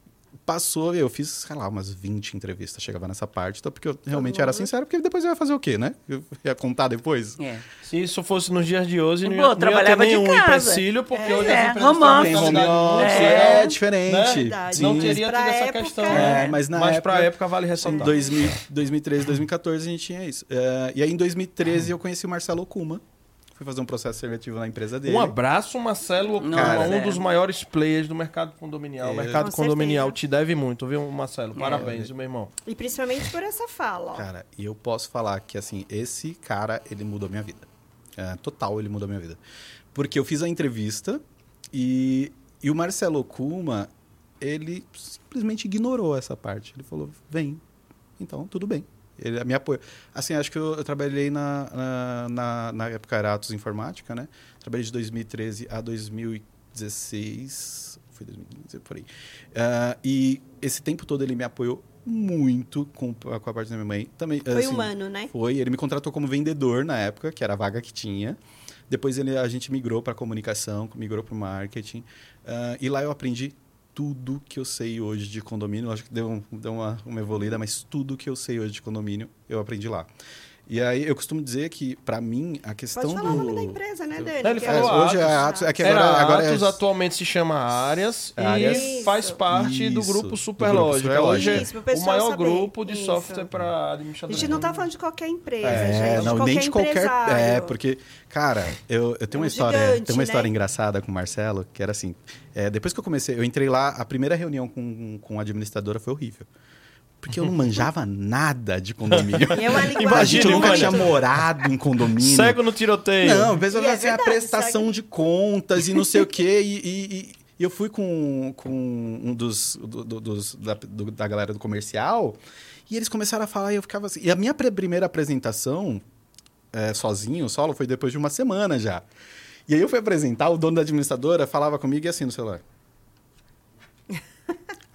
passou, eu fiz, sei lá, umas 20 entrevistas, chegava nessa parte, então, porque eu realmente era mundo. sincero, porque depois eu ia fazer o quê, né? Eu ia contar depois. é. Se isso fosse nos dias de hoje, não ia, Pô, não ia ter trabalhava de nenhum casa. empecilho, porque É. hoje É, as empresas home têm office. mentalidade Home office, É. é, diferente. Né? Não teria toda essa época, questão. É, mas na mas época- pra época vale Em ressaltar. 2000, 2013, 2014 a gente tinha isso. É, e aí em 2013 eu conheci o Marcelo Okuma. Fui fazer um processo seletivo na empresa dele. Um abraço, Marcelo, Okuma, Nossa, um é. dos maiores players do mercado condominial. O É. mercado Com condominial certeza. te deve muito, viu, Marcelo? Parabéns, meu irmão. E principalmente por essa fala, ó. Cara, e eu posso falar que assim, esse cara, ele mudou minha vida. É, total, ele mudou minha vida. Porque eu fiz a entrevista e, e o Marcelo Okuma, ele simplesmente ignorou essa parte. Ele falou, vem. Então, tudo bem. Ele me apoiou. Assim, acho que eu, eu trabalhei na, na, na, na época era Atos Informática, né? Trabalhei de 2013 a 2016. Foi 2015, por aí. Ah, e esse tempo todo ele me apoiou muito com, com a parte da minha mãe. Também, Foi assim, humano, né? Foi. Ele me contratou como vendedor na época, que era a vaga que tinha. Depois ele, a gente migrou para comunicação, migrou para marketing. Ah, e lá eu aprendi tudo que eu sei hoje de condomínio. Acho que deu, deu uma, uma evoluída, mas tudo que eu sei hoje de condomínio eu aprendi lá. E aí eu costumo dizer que, para mim, a questão Pode falar do. o nome da empresa, né, Dani? Não, ele falou É, hoje é Atos. Atos, é que Era agora, agora Atos, é... atualmente se chama Arias, Arias. e faz Isso. parte do Isso, grupo do Superlógica. grupo Hoje é Isso, pro o maior saber. grupo de Isso. software para A administradores. gente não tá falando de qualquer empresa, É, gente. não, qualquer nem de qualquer. empresário. É, porque, cara, eu, eu tenho uma um história. gigante, tem uma história né? engraçada com o Marcelo, que era assim. é, depois que eu comecei, eu entrei lá, a primeira reunião com, com a administradora foi horrível. Porque eu não manjava nada de condomínio. E é uma a linguagem gente nunca tinha morado em condomínio. Cego no tiroteio. Não, pensa E é fazer a verdade, prestação segue- de contas e não sei o quê. E, e- e- e eu fui com, com um dos, do- do- dos da, do- da galera do comercial e eles começaram a falar e eu ficava assim. E a minha primeira apresentação, é, sozinho, solo, foi depois de uma semana já. E aí eu fui apresentar, o dono da administradora falava comigo e assim no celular.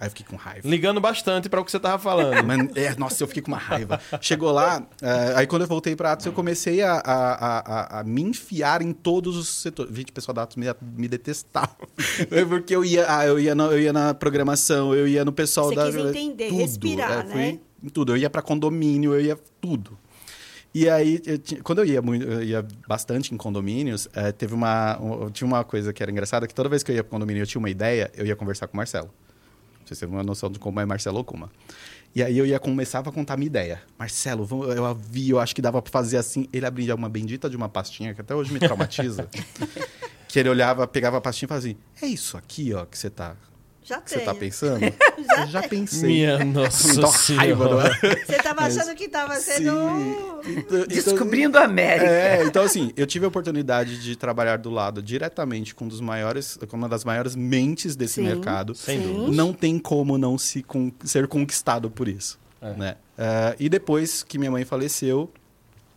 Aí eu fiquei com raiva. Ligando bastante para o que você tava falando. Mano, é, nossa, eu fiquei com uma raiva. Chegou lá, eh, aí quando eu voltei para Atos, eu comecei a, a, a, a- a me enfiar em todos os setores. Gente, o pessoal da Atos me, me detestava. É Porque eu ia, ah, eu, ia na, eu ia na programação, eu ia no pessoal Você da. quis entender, tudo. respirar, É, fui né? em tudo. Eu ia para condomínio, eu ia tudo. E aí, eu tinha- quando eu ia, muito, eu ia bastante em condomínios, eh, teve uma, um- tinha uma coisa que era engraçada, que toda vez que eu ia para condomínio e eu tinha uma ideia, eu ia conversar com o Marcelo. Vocês terem uma noção de como é Marcelo Okuma. E aí eu ia começava a contar minha ideia. Marcelo, vamos- eu vi, eu acho que dava pra fazer assim. Ele abria uma bendita de uma pastinha, que até hoje me traumatiza. que ele olhava, pegava a pastinha e fazia assim, é isso aqui, ó, que você tá, Já que você tem. tá pensando? eu já pensei. Minha nossa senhora. Você tava achando que tava sendo... Então- então- Descobrindo a América. É, então assim, eu tive a oportunidade de trabalhar do lado diretamente com um dos maiores, com uma das maiores mentes desse Sim. mercado. Sem Sim. dúvida. Não tem como não se con- ser conquistado por isso. É. Né? Eh, e depois que minha mãe faleceu,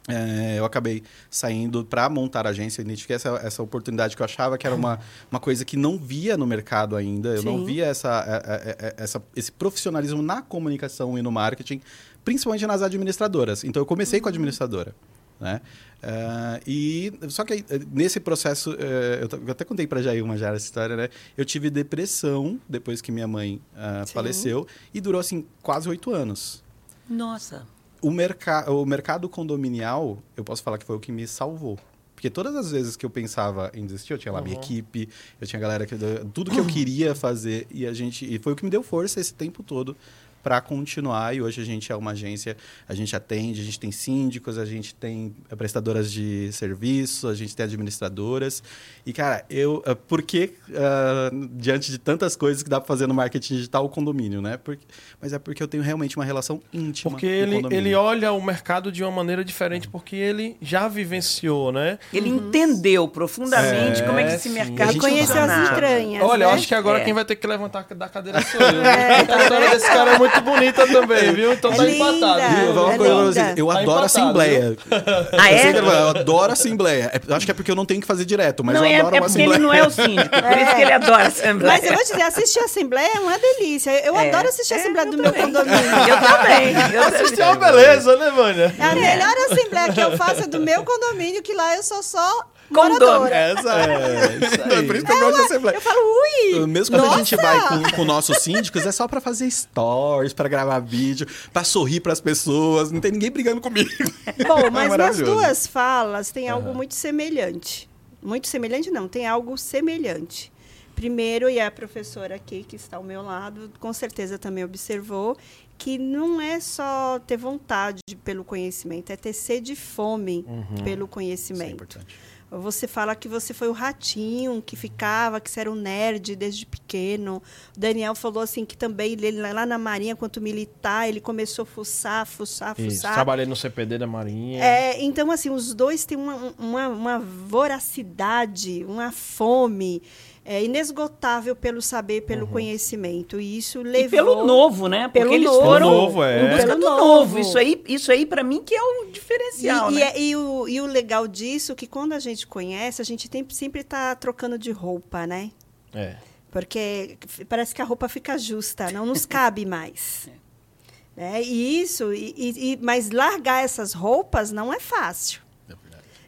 eh, eu acabei saindo para montar a agência. Identifiquei essa, essa oportunidade que eu achava que era uma, uma coisa que não via no mercado ainda. Eu não Sim. via essa, eh, eh, eh, essa, esse profissionalismo na comunicação e no marketing, principalmente nas administradoras. Então eu comecei com a administradora. Né? Eh, e só que nesse processo, eh, eu, eu até contei para Jair uma já essa história, né? Eu tive depressão depois que minha mãe Sim. faleceu e durou assim quase oito anos. Nossa. O, merca o mercado condominial, eu posso falar que foi o que me salvou. Porque todas as vezes que eu pensava em desistir, eu tinha lá minha equipe, eu tinha galera que tudo que eu queria fazer e a gente e foi o que me deu força esse tempo todo para continuar e hoje a gente é uma agência, a gente atende, a gente tem síndicos, a gente tem eh, prestadoras de serviço, a gente tem administradoras. E cara, eu eh, por que ah, diante de tantas coisas que dá para fazer no marketing digital o condomínio, né? Porque, mas é porque eu tenho realmente uma relação íntima Porque com o ele, condomínio. ele olha o mercado de uma maneira diferente, porque ele já vivenciou, né? Ele entendeu profundamente É, como é que esse sim. mercado Conheceu as entranhas, Olha, eu né? acho que agora É. quem vai ter que levantar da cadeira sou eu. né? a história desse cara é muito bonita também, viu? Então É tá linda. empatado. Eu, viu? uma É eu Tá adoro empatado, assembleia. Ah, Eu, é? que eu adoro assembleia. É, eu acho que é porque eu não tenho que fazer direto, mas não, eu é, adoro é uma porque assembleia. ele não é o síndico, por isso que ele adora a Assembleia. Mas eu vou te dizer, assistir a Assembleia é uma delícia. Eu É. adoro assistir a É, Assembleia eu do meu condomínio. Eu também. Eu Assistir é uma beleza, né, Vânia? A melhor Assembleia que eu faço é do meu condomínio, que lá eu sou só Condômino. é. Então, é por isso que eu gosto de assembleia. Eu falo, ui! Mesmo quando a gente nossa! vai com, com nossos síndicos, é só pra fazer stories, pra gravar vídeo, pra sorrir pras pessoas. Não tem ninguém brigando comigo. Bom, É mas nas duas falas tem algo muito semelhante. Muito semelhante não, tem algo semelhante. Primeiro, e a professora aqui que está ao meu lado, com certeza também observou que não é só ter vontade pelo conhecimento, é ter sede e fome pelo conhecimento. Você fala que você foi o ratinho que ficava, que você era um nerd desde pequeno. O Daniel falou assim que também ele lá na Marinha, quanto militar, ele começou a fuçar, fuçar, Isso, fuçar. trabalhei no CPD da Marinha. É, então, assim, os dois têm uma, uma, uma voracidade, uma fome é, inesgotável pelo saber, pelo conhecimento. E isso levou... E pelo novo, né? Porque Pelo eles novo. foram novo, é. em busca Pelo do novo. novo. Isso aí, isso aí para mim, que é o diferencial, e, e né? é- e o, e o legal disso é que quando a gente conhece, a gente tem, sempre está trocando de roupa, né? É. Porque parece que a roupa fica justa, não nos cabe mais. Né? E isso, e, e- e- mas largar essas roupas não é fácil.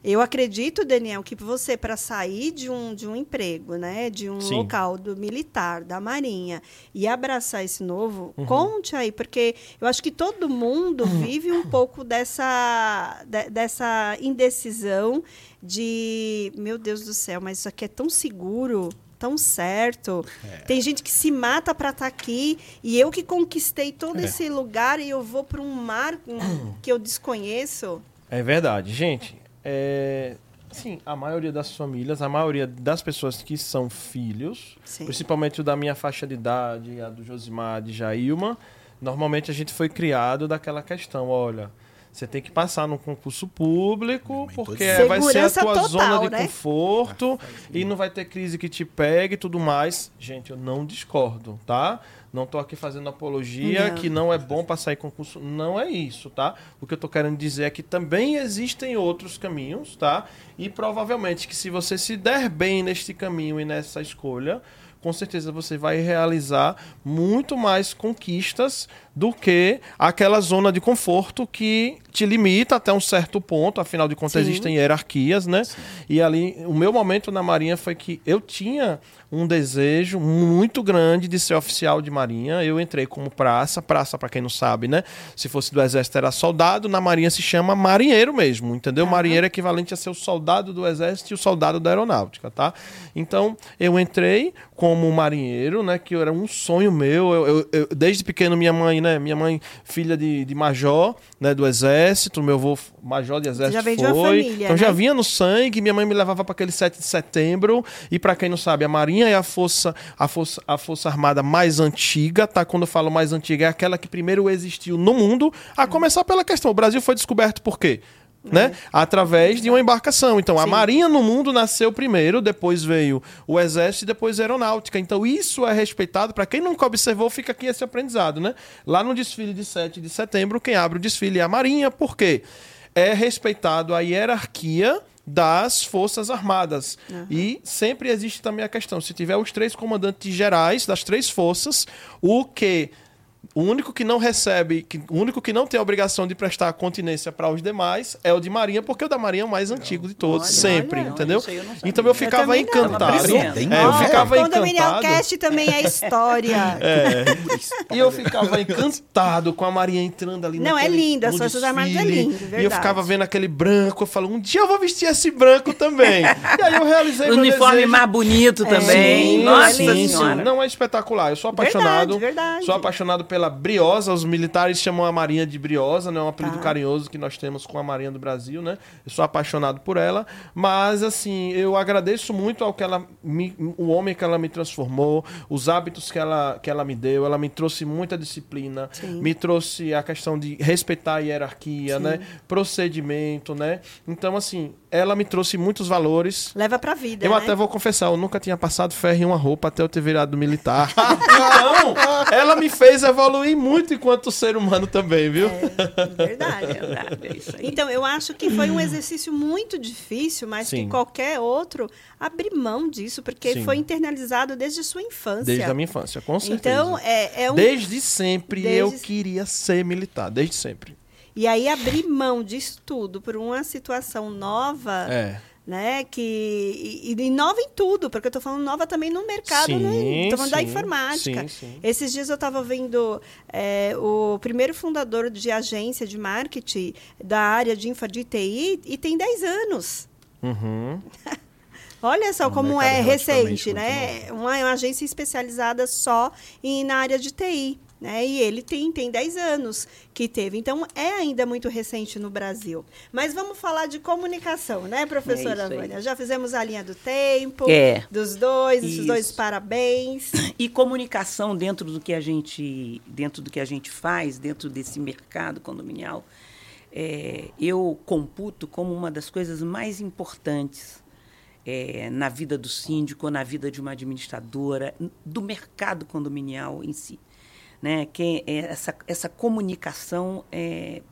Eu acredito, Daniel, que você, para sair de um, de um emprego, né, de um Sim. local do militar, da Marinha, e abraçar esse novo, conte aí, porque eu acho que todo mundo vive um pouco dessa, de- dessa indecisão de, meu Deus do céu, mas isso aqui é tão seguro. Tão certo. Tem gente que se mata para estar aqui e eu que conquistei todo É. esse lugar e eu vou para um mar um, que eu desconheço. É verdade, gente. É, sim, a maioria das famílias, a maioria das pessoas que são filhos, Sim. principalmente o da minha faixa de idade, a do Josimar, de Jailma, normalmente a gente foi criado daquela questão, olha, você tem que passar no concurso público, porque é. vai ser a Segurança tua total, zona de né? conforto e não vai ter crise que te pegue e tudo mais. Gente, eu não discordo, tá? Não tô aqui fazendo apologia Não. que não é bom passar em concurso. Não é isso, tá? O que eu tô querendo dizer é que também existem outros caminhos, tá? E provavelmente que se você se der bem neste caminho e nessa escolha, com certeza você vai realizar muito mais conquistas do que aquela zona de conforto que te limita até um certo ponto, afinal de contas Sim. existem hierarquias, né? E ali, o meu momento na Marinha foi que eu tinha um desejo muito grande de ser oficial de Marinha. Eu entrei como praça, praça para quem não sabe, né? Se fosse do exército era soldado, na Marinha se chama marinheiro mesmo, entendeu? Marinheiro é equivalente a ser o soldado do exército e o soldado da aeronáutica, tá? Então, eu entrei como marinheiro, né, que era um sonho meu. Eu, eu- eu- desde pequeno minha mãe, né, minha mãe filha de, de major, né, do exército, meu avô major de exército já vem foi. de uma família, então já né? vinha no sangue, minha mãe me levava para aquele 7 de setembro, e para quem não sabe, a Marinha é a força, a força a força armada mais antiga, tá? Quando eu falo mais antiga, é aquela que primeiro existiu no mundo, a começar pela questão, o Brasil foi descoberto por quê? Né? Através de uma embarcação. Então, a Sim. Marinha no mundo nasceu primeiro, depois veio o Exército e depois a Aeronáutica. Então, isso é respeitado. Para quem nunca observou, fica aqui esse aprendizado. Né? Lá no desfile de 7 de setembro, quem abre o desfile é a Marinha, por quê? É respeitado a hierarquia das Forças Armadas. E sempre existe também a questão: se tiver os três comandantes gerais das três forças, o que. O único que não recebe, que- o único que não tem a obrigação de prestar continência para os demais é o de Marinha, porque o da Marinha é o mais antigo de todos, Olha, sempre, olha, entendeu? eu não então eu Eu ficava não. encantado. Aprendendo. É, eu ficava o Condominial encantado. Cast também é história. E eu ficava encantado com a Marinha entrando ali Não, é naquele- lindo, as no Forças Armadas é desfile. lindo, E eu verdade. ficava vendo aquele branco, eu falo, um dia eu vou vestir esse branco também. e aí eu realizei O uniforme desejo. mais bonito também. Sim, Nossa sim, Senhora. sim. Não é espetacular. Eu sou apaixonado. Verdade, verdade. Sou apaixonado pela Briosa. Os militares chamam a Marinha de Briosa, né? É um apelido Tá. carinhoso que nós temos com a Marinha do Brasil, né? Eu sou apaixonado por ela. Mas, assim, eu agradeço muito ao que ela me, o homem que ela me transformou, os hábitos que ela, que ela me deu. Ela me trouxe muita disciplina, Sim. me trouxe a questão de respeitar a hierarquia, Sim. né? Procedimento, né? Então, assim, ela me trouxe muitos valores. Leva pra vida, Eu né? até vou confessar, eu nunca tinha passado ferro em uma roupa até eu ter virado militar. então, ela me fez evoluir muito enquanto ser humano também, viu? É, verdade. Verdade, é isso aí. Então, eu acho que foi um exercício muito difícil, mas Sim. que qualquer outro abrir mão disso, porque Sim. foi internalizado desde a sua infância. Desde a minha infância, com certeza. Então, é, é um. Desde sempre Desde- eu queria ser militar, desde sempre. E aí, abrir mão disso tudo por uma situação nova. É. Né, que e, e nova em tudo, porque eu estou falando nova também no mercado, Sim, estou falando da sim, informática. sim, sim. Esses dias eu estava vendo é, o primeiro fundador de agência de marketing da área de infra de TI e tem 10 anos. Uhum. Olha só É um como é recente, né? Uma, uma agência especializada só em, na área de TI. Né? E ele tem, tem 10 anos que teve. Então, é ainda muito recente no Brasil. Mas vamos falar de comunicação, né, professora É. Vânia? Já fizemos a linha do tempo, É. dos dois, esses Isso. dois parabéns. E comunicação dentro do que a gente, dentro do que a gente faz, dentro desse mercado condominial, é, eu computo como uma das coisas mais importantes é, na vida do síndico, na vida de uma administradora, do mercado condominial em si. Né? É essa, essa comunicação, é,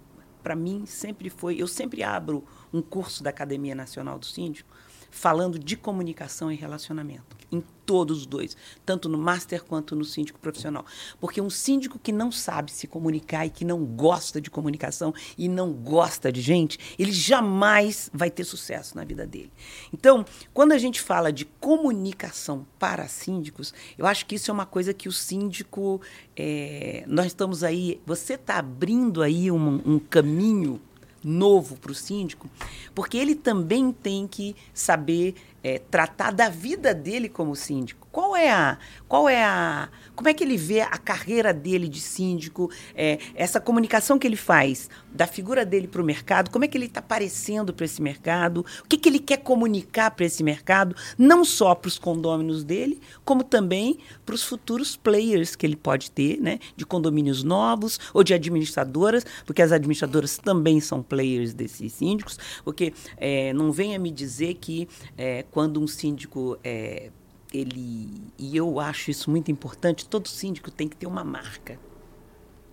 para mim, sempre foi. Eu sempre abro um curso da Academia Nacional do Síndico falando de comunicação e relacionamento. Em todos os dois, tanto no master quanto no síndico profissional. Porque um síndico que não sabe se comunicar e que não gosta de comunicação e não gosta de gente, ele jamais vai ter sucesso na vida dele. Então, quando a gente fala de comunicação para síndicos, eu acho que isso é uma coisa que o síndico. É, nós estamos aí. Você está abrindo aí um, um caminho novo para o síndico, porque ele também tem que saber é, tratar da vida dele como síndico. Qual é a, qual é a, como é que ele vê a carreira dele de síndico, é, essa comunicação que ele faz da figura dele para o mercado, como é que ele está aparecendo para esse mercado, o que, que ele quer comunicar para esse mercado, não só para os condôminos dele, como também para os futuros players que ele pode ter, né, de condomínios novos ou de administradoras, porque as administradoras também são players desses síndicos, porque é, não venha me dizer que é, quando um síndico é, ele e eu acho isso muito importante. Todo síndico tem que ter uma marca,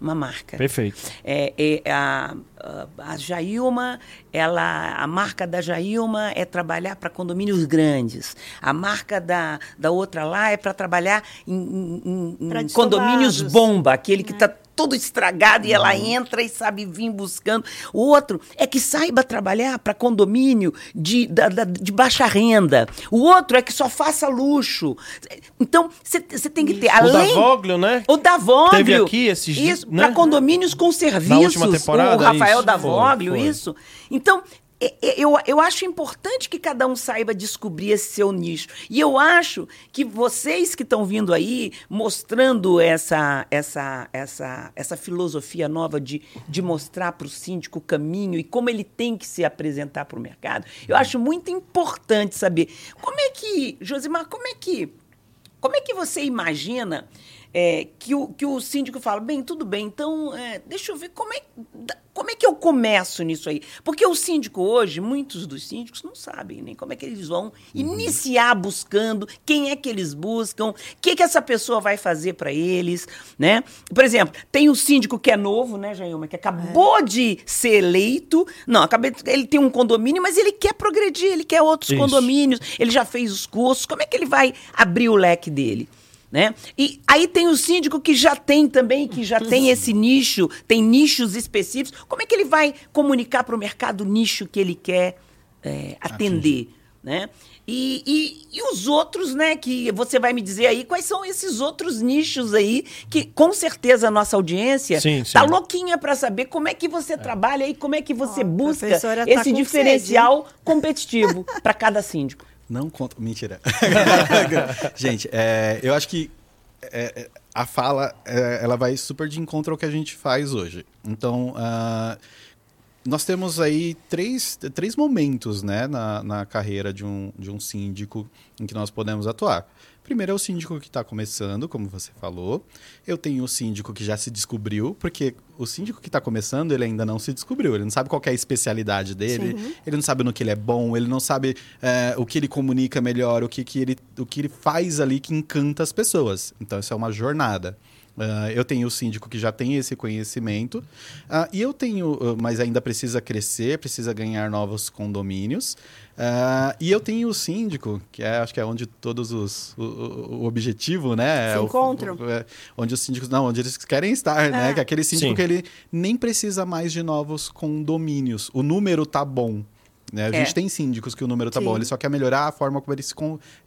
uma marca. Perfeito. É, é a, a, Jailma, ela, a marca da Jailma é trabalhar para condomínios grandes. A marca da, da outra lá é para trabalhar em, em, em condomínios bomba, aquele que está né? Todo estragado e ela entra e sabe vir buscando. O outro é que saiba trabalhar para condomínio de, da, da, de baixa renda. O outro é que só faça luxo. Então, você tem que ter. Além, o da Voglio, né? O da Voglio. Teve aqui esses Isso, né? para condomínios com serviços. Na última temporada, o Rafael isso, da Voglio, foi, foi. isso. Então, eu, eu acho importante que cada um saiba descobrir esse seu nicho. E eu acho que vocês que estão vindo aí, mostrando essa, essa, essa, essa filosofia nova de, de mostrar para o síndico o caminho e como ele tem que se apresentar para o mercado, eu acho muito importante saber como é que, Josimar, como é que, como é que você imagina é, que, o, que o síndico fala, bem, tudo bem, então é, deixa eu ver como é, eu começo nisso aí? Porque o síndico hoje, muitos dos síndicos não sabem nem como é que eles vão uhum. iniciar buscando, quem é que eles buscam, o que, que essa pessoa vai fazer para eles, né? Por exemplo, tem o síndico que é novo, né, Jailma, que acabou é. de ser eleito, não, acabei, ele tem um condomínio, mas ele quer progredir, ele quer outros Isso. condomínios, ele já fez os cursos, como é que ele vai abrir o leque dele? Né? E aí tem o síndico que já tem também, que já tem esse nicho, tem nichos específicos. Como é que ele vai comunicar para o mercado o nicho que ele quer é, atender? Né? E, e, e, os outros, né, que você vai me dizer aí, quais são esses outros nichos aí que com certeza a nossa audiência tá sim. louquinha para saber como é que você é. trabalha e como é que você oh, busca tá esse diferencial sede. competitivo para cada síndico. Não conta. Mentira. gente, é, eu acho que é, é, a fala é, ela vai super de encontro ao que a gente faz hoje. Então, uh, nós temos aí três, três momentos né, na, na carreira de um, de um síndico em que nós podemos atuar. Primeiro é o síndico que está começando, como você falou. Eu tenho o síndico que já se descobriu, porque o síndico que está começando, ele ainda não se descobriu. Ele não sabe qual é a especialidade dele, Sim. ele não sabe no que ele é bom, ele não sabe é, o que ele comunica melhor, o que, que, ele, o que ele faz ali que encanta as pessoas. Então, isso é uma jornada. Uh, eu tenho o síndico que já tem esse conhecimento. Uh, e eu tenho, uh, mas ainda precisa crescer, precisa ganhar novos condomínios. e eu tenho o síndico, que é, acho que é onde todos os. O, o objetivo, né? Se é encontram. O, é, onde os síndicos. Não, onde eles querem estar, né? é. né? Que é aquele síndico Sim. que ele nem precisa mais de novos condomínios. O número tá bom. Né? A é. gente tem síndicos que o número tá Sim. bom, ele só quer melhorar a forma como ele se,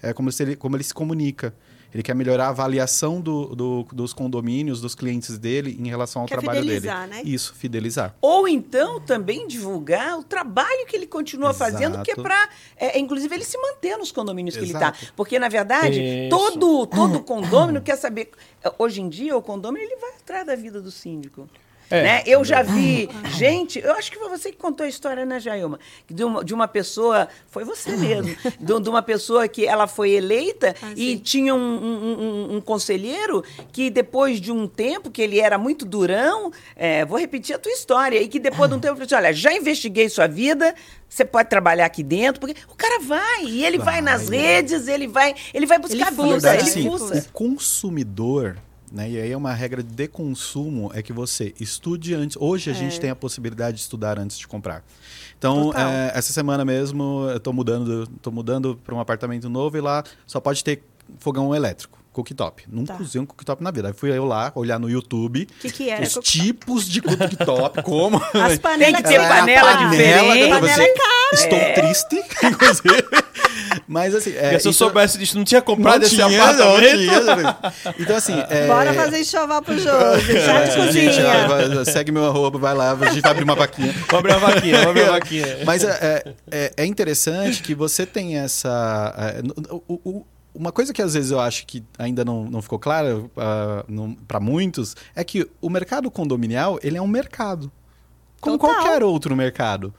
é, como se ele, como ele se comunica. Ele quer melhorar a avaliação do, do, dos condomínios, dos clientes dele em relação ao quer trabalho dele. Né? Isso, fidelizar. Ou então também divulgar o trabalho que ele continua Exato. fazendo, que é para, é, inclusive, ele se manter nos condomínios Exato. que ele está. Porque, na verdade, todo, todo condomínio quer saber. Hoje em dia, o condomínio ele vai atrás da vida do síndico. É. Né? Eu já vi gente, eu acho que foi você que contou a história, né, Jailma? De uma, de uma pessoa, foi você mesmo, de, de, uma pessoa que ela foi eleita ah, e tinha um, um, um, um, conselheiro que depois de um tempo, que ele era muito durão, é, vou repetir a tua história, e que depois de um tempo, eu falei assim, olha, já investiguei sua vida, você pode trabalhar aqui dentro, porque o cara vai, e ele vai, vai nas é. redes, ele vai, ele vai buscar ele vida, verdade, ele sim, O consumidor né? E aí é uma regra de consumo é que você estude antes. Hoje a é. gente tem a possibilidade de estudar antes de comprar. Então, é, essa semana mesmo eu estou mudando, tô mudando para um apartamento novo e lá só pode ter fogão elétrico, cooktop. Nunca Tá. usei um cooktop na vida. Aí fui eu lá olhar no YouTube que, que era? os tipos de cooktop, como. As panelas Tem que ter panela Panela, diferente. pra Panela você- é cara. Estou triste, inclusive. Mas assim. É, Porque se eu então- soubesse disso, não tinha não comprado esse tinha, não apartamento. tinha. Então, assim. é, Bora fazer enxoval pro de é, gente, cozinha. vai- segue meu arroba, vai lá, a gente vai abrir uma vaquinha. Vou abrir a vaquinha, vou abrir a vaquinha. Mas é, é, é interessante que você tem essa. é, o- o- uma coisa que às vezes eu acho que ainda não, não ficou clara para muitos é que o mercado condominial ele é um mercado. Como Total. qualquer outro mercado.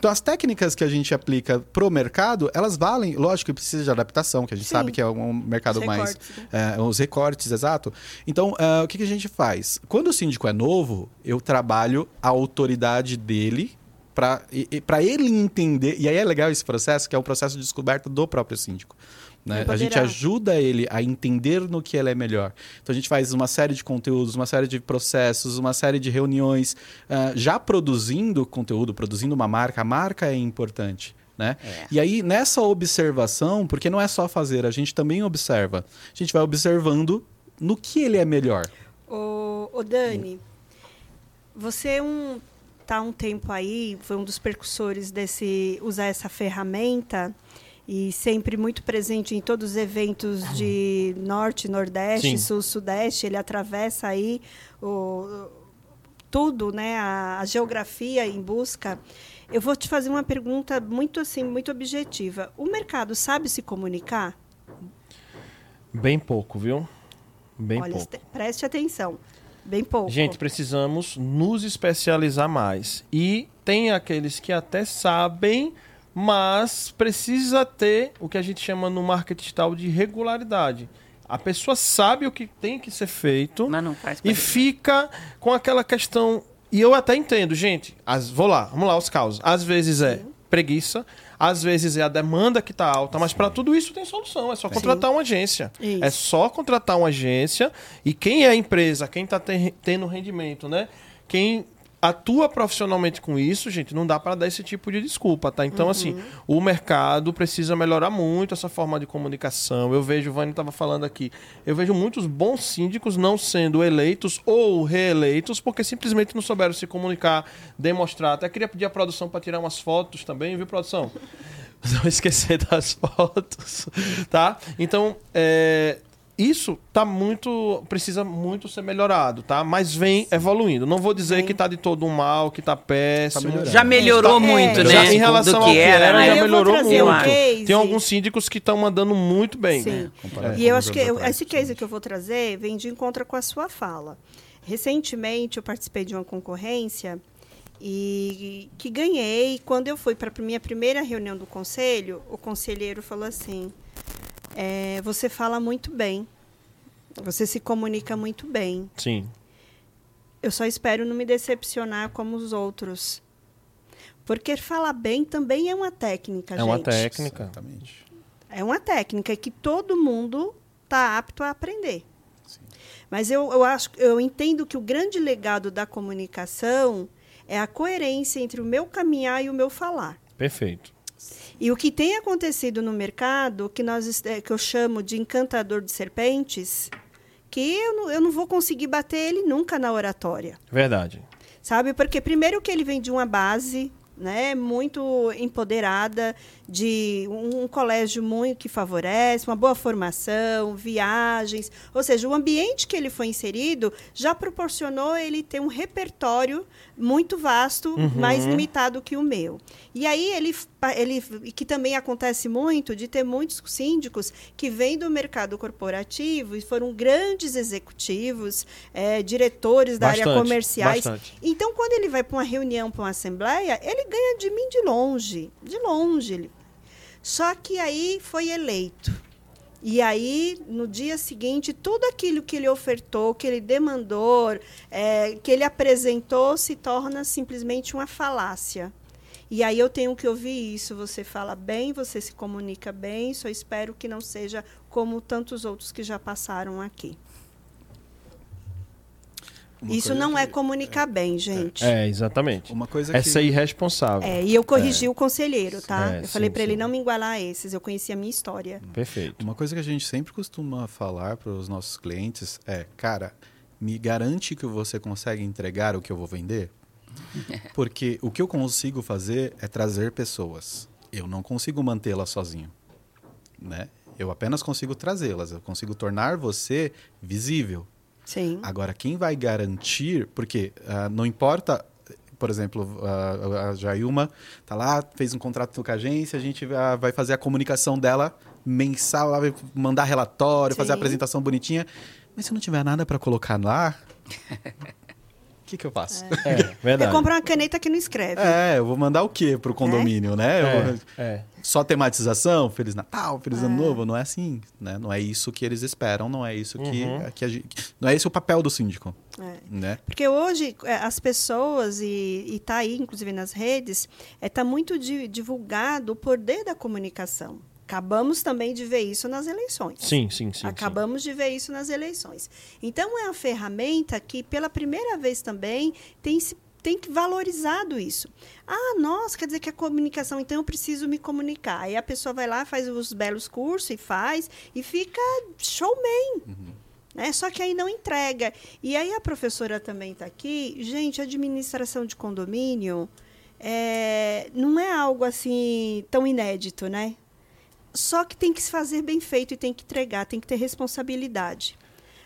Então, as técnicas que a gente aplica pro mercado, elas valem, lógico que precisa de adaptação, que a gente Sim. sabe que é um mercado Os mais. né? É, os recortes, exato. Então, ah, o que, que a gente faz? Quando o síndico é novo, eu trabalho a autoridade dele para ele entender. E aí é legal esse processo, que é o processo de descoberta do próprio síndico. Né? A gente ajuda ele a entender no que ele é melhor. Então a gente faz uma série de conteúdos, uma série de processos, uma série de reuniões, ah, já produzindo conteúdo, produzindo uma marca. A marca é importante. Né? É. E aí, nessa observação, porque não é só fazer, a gente também observa. A gente vai observando no que ele é melhor. Ô, ô Dani, você é um, tá um tempo aí, foi um dos percussores desse usar essa ferramenta e sempre muito presente em todos os eventos de norte, nordeste, Sim. sul, sudeste. Ele atravessa aí o, tudo, né, a, a geografia em busca. Eu vou te fazer uma pergunta muito assim, muito objetiva. O mercado sabe se comunicar? Bem pouco, viu? Bem Olha, pouco. este- preste atenção. Bem pouco. Gente, precisamos nos especializar mais. E tem aqueles que até sabem, mas precisa ter o que a gente chama no marketing digital de regularidade. A pessoa sabe o que tem que ser feito e fica com aquela questão. E eu até entendo, gente. As, vou lá, vamos lá, os casos. Às vezes é preguiça, às vezes é a demanda que está alta, mas para tudo isso tem solução. É só contratar uma agência. Isso. É só contratar uma agência e quem é a empresa, quem está tendo rendimento, né? Quem atua profissionalmente com isso, gente, não dá para dar esse tipo de desculpa, tá? Então, assim, o mercado precisa melhorar muito essa forma de comunicação. Eu vejo, o Vani estava falando aqui, eu vejo muitos bons síndicos não sendo eleitos ou reeleitos porque simplesmente não souberam se comunicar, demonstrar. Até queria pedir a produção para tirar umas fotos também, viu, produção? Não esquecer das fotos, tá? Então, é, isso tá muito precisa muito ser melhorado, tá? Mas vem evoluindo. Não vou dizer Vem. que tá de todo mal, que tá péssimo. melhorando. Já melhorou É, muito, já né? em relação do ao que que era, era, né? já eu melhorou um muito. case. Tem alguns síndicos que estão mandando muito bem. Sim. comparado E eu acho que eu- esse case que eu vou trazer vem de encontro com a sua fala. Recentemente eu participei de uma concorrência e que ganhei. Quando eu fui para a minha primeira reunião do conselho, o conselheiro falou assim: é, "Você fala muito bem, você se comunica muito bem. Sim. Eu só espero não me decepcionar como os outros." Porque falar bem também é uma técnica, É uma gente. técnica. Exatamente. É uma técnica que todo mundo está apto a aprender. Mas eu, eu acho, eu entendo que o grande legado da comunicação é a coerência entre o meu caminhar e o meu falar. Perfeito. E o que tem acontecido no mercado, que nós eh, que eu chamo de encantador de serpentes, que eu não, eu não vou conseguir bater ele nunca na oratória. Verdade. Sabe? Porque primeiro que ele vem de uma base, né, muito empoderada, de um, um colégio muito que favorece, uma boa formação, viagens, ou seja, o ambiente que ele foi inserido já proporcionou ele ter um repertório muito vasto, mais limitado que o meu. E aí ele, ele que também acontece muito de ter muitos síndicos que vêm do mercado corporativo e foram grandes executivos, eh, diretores da área Bastante, comerciais. bastante. Então, quando ele vai para uma reunião, para uma assembleia, ele ganha de mim de longe, de longe. Só que aí foi eleito. E aí, no dia seguinte, tudo aquilo que ele ofertou, que ele demandou, eh, que ele apresentou, se torna simplesmente uma falácia. E aí eu tenho que ouvir isso. Você fala bem, você se comunica bem, só espero que não seja como tantos outros que já passaram aqui. Uma Isso não é que- comunicar bem, gente. É, exatamente. Uma coisa É que... ser irresponsável. É, e eu corrigi o conselheiro, tá? É, eu falei para ele não me igualar a esses, eu conhecia a minha história. Perfeito. Uma coisa que a gente sempre costuma falar para os nossos clientes é, cara, me garante que você consegue entregar o que eu vou vender? Porque o que eu consigo fazer é trazer pessoas. Eu não consigo mantê-las sozinho, né? Eu apenas consigo trazê-las, eu consigo tornar você visível. Sim. Agora, quem vai garantir, porque ah, não importa, por exemplo, ah, a Jailma tá lá, fez um contrato com a agência, a gente vai fazer a comunicação dela mensal, vai mandar relatório, fazer a Sim. apresentação bonitinha. Mas se não tiver nada para colocar lá, que, que eu faço? É, Eu verdade. compro uma caneta que não escreve. É, eu vou mandar o quê pro condomínio, né? Eu É, vou- é. Só tematização, Feliz Natal, Feliz É. Ano Novo, não é assim, né? Não é isso que eles esperam, não é isso que, Uhum. que a gente, não é esse o papel do síndico, É. né? Porque hoje é, as pessoas, e está aí, inclusive nas redes, está muito di- divulgado o poder da comunicação. Acabamos também de ver isso nas eleições. Sim, sim, sim. Acabamos de ver isso nas eleições. Então, é uma ferramenta que, pela primeira vez também, tem se tem que valorizado isso. Ah, nossa, quer dizer que a comunicação, então eu preciso me comunicar. Aí a pessoa vai lá, faz os belos cursos e faz, e fica showman. Né? Só que aí não entrega. E aí a professora também está aqui. Gente, administração de condomínio é, não é algo assim tão inédito, né? Só que tem que se fazer bem feito e tem que entregar, tem que ter responsabilidade.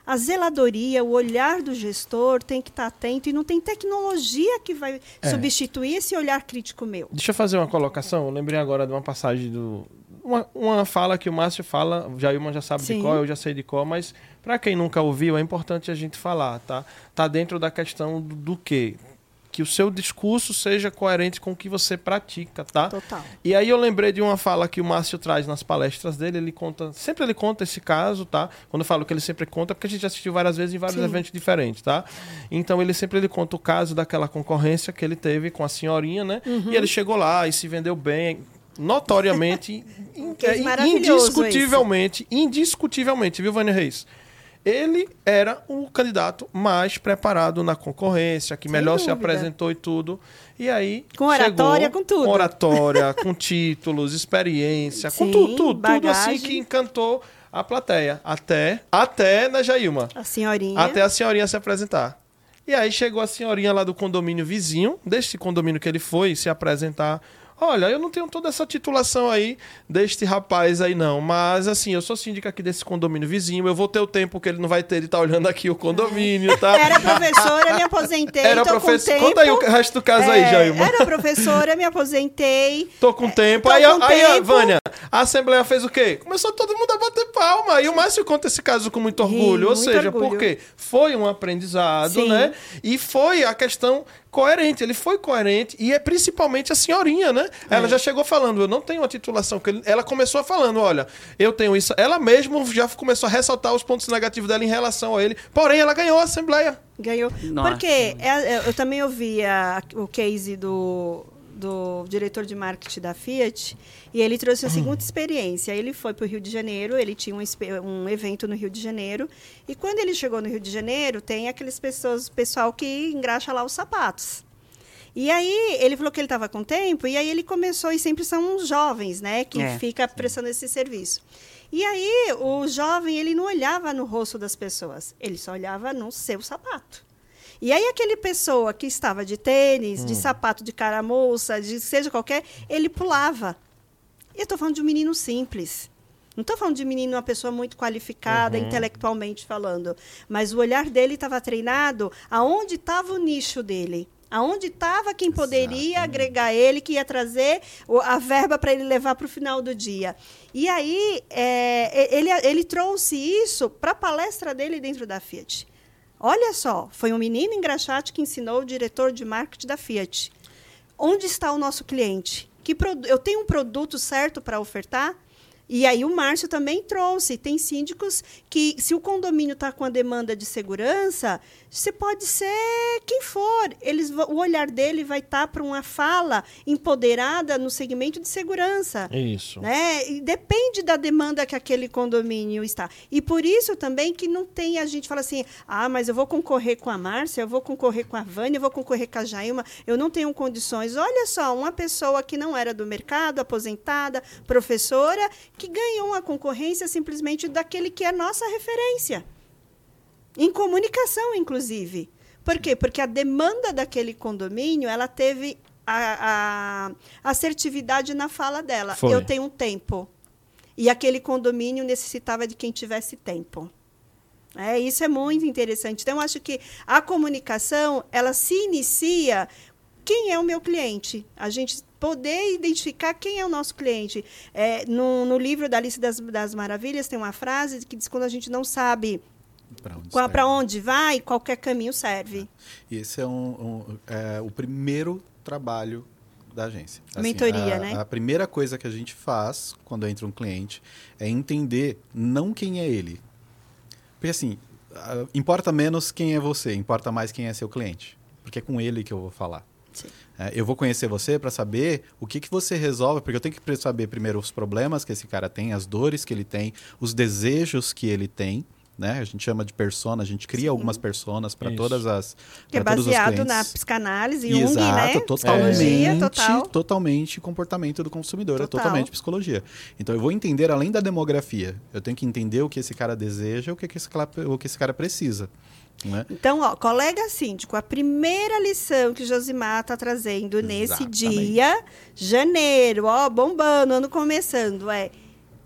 A zeladoria, o olhar do gestor tem que estar atento e não tem tecnologia que vai É. substituir esse olhar crítico meu. Deixa eu fazer uma colocação. Eu lembrei agora de uma passagem do. Uma, uma fala que o Márcio fala, o Jailman já sabe Sim. de qual, eu já sei de qual, mas para quem nunca ouviu, é importante a gente falar, tá? Tá dentro da questão do, do quê? Que o seu discurso seja coerente com o que você pratica, tá? Total. E aí eu lembrei de uma fala que o Márcio traz nas palestras dele, ele conta, sempre ele conta esse caso, tá? Quando eu falo que ele sempre conta, porque a gente já assistiu várias vezes em vários Sim. eventos diferentes, tá? Então ele sempre ele conta o caso daquela concorrência que ele teve com a senhorinha, né? Uhum. E ele chegou lá e se vendeu bem, notoriamente, é, indiscutivelmente, indiscutivelmente, viu, Vânia Reis? Ele era o candidato mais preparado na concorrência, que Sem melhor se dúvida. apresentou e tudo. E aí. Com oratória, chegou com tudo. Com oratória, com títulos, experiência, com Sim, tudo, tudo, tudo assim que encantou a plateia. Até, até na Jailma. A senhorinha. Até a senhorinha se apresentar. E aí chegou a senhorinha lá do condomínio vizinho, deste condomínio que ele foi se apresentar. Olha, eu não tenho toda essa titulação aí deste rapaz aí, não. Mas, assim, eu sou síndica aqui desse condomínio vizinho. Eu vou ter o tempo que ele não vai ter de estar olhando aqui o condomínio, tá? Era professora, me aposentei. Era tô professor. Com tempo. Conta aí o resto do caso aí, É, Jailma. Era professora, me aposentei. Tô com tempo. tô aí, com aí, tempo. Vânia, a Assembleia fez o quê? Começou todo mundo a bater palma. E o Márcio conta esse caso com muito orgulho. Ou muito seja, orgulho. porque foi um aprendizado, Sim. né? E foi a questão coerente. Ele foi coerente. E é principalmente a senhorinha, né? É. Ela já chegou falando, eu não tenho uma titulação. Ela começou falando, olha, eu tenho isso. Ela mesma já começou a ressaltar os pontos negativos dela em relação a ele. Porém, ela ganhou a Assembleia. Ganhou. Nossa. Porque é- é- eu também ouvi a- o case do, do diretor de marketing da Fiat e ele trouxe a seguinte experiência. Ele foi para o Rio de Janeiro, ele tinha um, um evento no Rio de Janeiro e quando ele chegou no Rio de Janeiro, tem aqueles pessoas, pessoal que engraxa lá os sapatos. E aí ele falou que ele estava com tempo e aí ele começou e sempre são os jovens, né, que É. fica prestando esse serviço. E aí o jovem ele não olhava no rosto das pessoas, ele só olhava no seu sapato. E aí aquele pessoa que estava de tênis, de sapato de caramoça, de seja qualquer, ele pulava. E eu estou falando de um menino simples. Não estou falando de menino, uma pessoa muito qualificada, intelectualmente falando. Mas o olhar dele estava treinado aonde estava o nicho dele. Aonde estava quem poderia agregar ele, que ia trazer a verba para ele levar para o final do dia. E aí, é, ele, ele trouxe isso para a palestra dele dentro da Fiat. Olha só, foi um menino engraxate que ensinou o diretor de marketing da Fiat. Onde está o nosso cliente? Que produ- eu tenho um produto certo para ofertar? E aí o Márcio também trouxe. Tem síndicos que, se o condomínio está com a demanda de segurança, você pode ser quem for. Eles, o olhar dele vai estar tá para uma fala empoderada no segmento de segurança. Isso. Né? E depende da demanda que aquele condomínio está. E por isso também que não tem a gente fala assim, ah, mas eu vou concorrer com a Márcia, eu vou concorrer com a Vânia, eu vou concorrer com a Jailma, eu não tenho condições. Olha só, uma pessoa que não era do mercado, aposentada, professora, que ganhou uma concorrência simplesmente daquele que é nossa referência. Em comunicação, inclusive. Por quê? Porque a demanda daquele condomínio, ela teve a, a assertividade na fala dela. Foi. Eu tenho um tempo. E aquele condomínio necessitava de quem tivesse tempo. É, isso é muito interessante. Então, eu acho que a comunicação, ela se inicia quem é o meu cliente. A gente poder identificar quem é o nosso cliente. É, no, no livro da Alice das, das Maravilhas tem uma frase que diz que quando a gente não sabe onde para serve. onde vai, qualquer caminho serve. E esse é, um, um- é o primeiro trabalho da agência. Mentoria, a, né? A primeira coisa que a gente faz quando entra um cliente é entender não quem é ele. Porque assim, importa menos quem é você, importa mais quem é seu cliente. Porque é com ele que eu vou falar. Sim. É, eu vou conhecer você para saber o que, que você resolve, porque eu tenho que saber primeiro os problemas que esse cara tem, as dores que ele tem, os desejos que ele tem. Né? A gente chama de persona, a gente cria algumas personas para todas as Que é baseado na psicanálise, Jung, Exato, né? totalmente, Psicologia, total. totalmente comportamento do consumidor, é Total. totalmente psicologia. Então eu vou entender além da demografia, eu tenho que entender o que esse cara deseja, o que, que esse, cara, o que esse cara precisa. Né? Então, ó, colega síndico, a primeira lição que Josimar está trazendo nesse Exatamente. dia, janeiro, ó, bombando, ano começando, é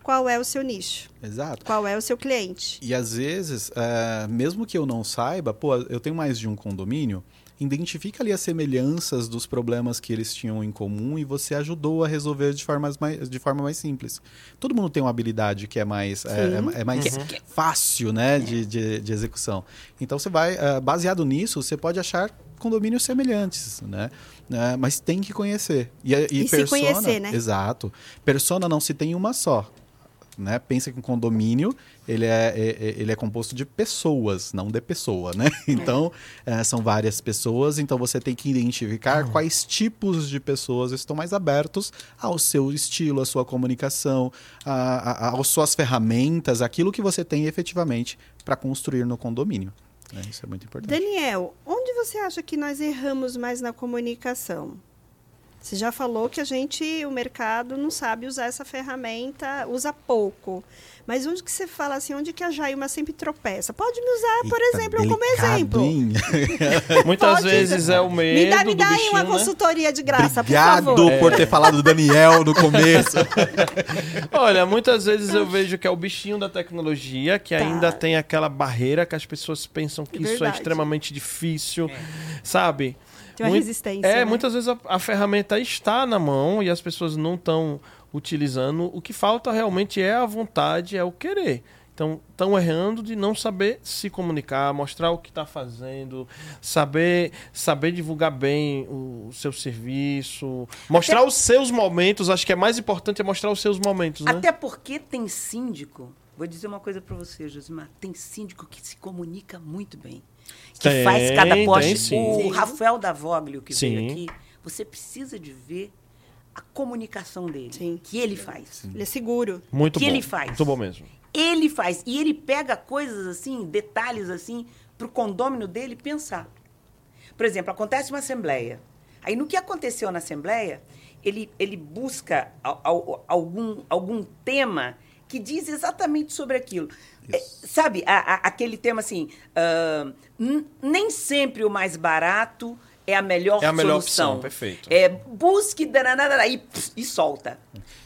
qual é o seu nicho? Exato. Qual é o seu cliente? E às vezes, é, mesmo que eu não saiba, pô, eu tenho mais de um condomínio, identifica ali as semelhanças dos problemas que eles tinham em comum e você ajudou a resolver de, formas mais, de forma mais simples. Todo mundo tem uma habilidade que é mais, é, é- é mais fácil né, de, de, de execução. Então você vai, é, baseado nisso, você pode achar condomínios semelhantes, né? É, mas tem que conhecer. E, a- E se conhecer, né? Exato. Persona não se tem uma só né? Pensa que um condomínio ele é, é- é- ele é composto de pessoas, não de pessoa, né? Então eh, são várias pessoas, então você tem que identificar quais tipos de pessoas estão mais abertos ao seu estilo, à sua comunicação, a, a, às suas ferramentas, aquilo que você tem efetivamente para construir no condomínio. né? Isso é muito importante. Daniel, onde você acha que nós erramos mais na comunicação? Você já falou que a gente, o mercado, não sabe usar essa ferramenta, usa pouco. Mas onde que você fala assim, onde que a Jailma sempre tropeça? Pode me usar, por Eita, exemplo, eu como exemplo. Muitas Pode vezes é o medo Me dá, me do dá aí bichinho, uma né? consultoria de graça, Obrigado por favor. por ter falado do Daniel no começo. Olha, muitas vezes eu vejo que é o bichinho da tecnologia, que Tá. ainda tem aquela barreira que as pessoas pensam que isso é extremamente difícil, sabe? Tem uma resistência, É, né? muitas vezes a, a ferramenta está na mão e as pessoas não estão utilizando. O que falta realmente é a vontade, é o querer. Então, estão errando de não saber se comunicar, mostrar o que está fazendo, saber saber divulgar bem o, seu serviço, mostrar os seus momentos. Acho que é mais importante é mostrar os seus momentos, né? Até porque tem síndico. Vou dizer uma coisa para você, Josimar. Tem síndico que se comunica muito bem. Que Tem, faz cada tem, poste. sim. O. Rafael Davoglio, que Sim. veio aqui, você precisa de ver a comunicação dele. Sim. Que ele faz. Ele é seguro. Muito que bom. ele faz? Muito bom mesmo. Ele faz. E ele pega coisas assim, detalhes assim, para o condômino dele pensar. Por exemplo, acontece uma assembleia. Aí, no que aconteceu na assembleia, ele, ele busca al- al- algum, algum tema que diz exatamente sobre aquilo. É, sabe, a- a- aquele tema assim, n- nem sempre o mais barato é a melhor É a melhor solução. opção, perfeito. É, busque dananana, e, pss, e solta.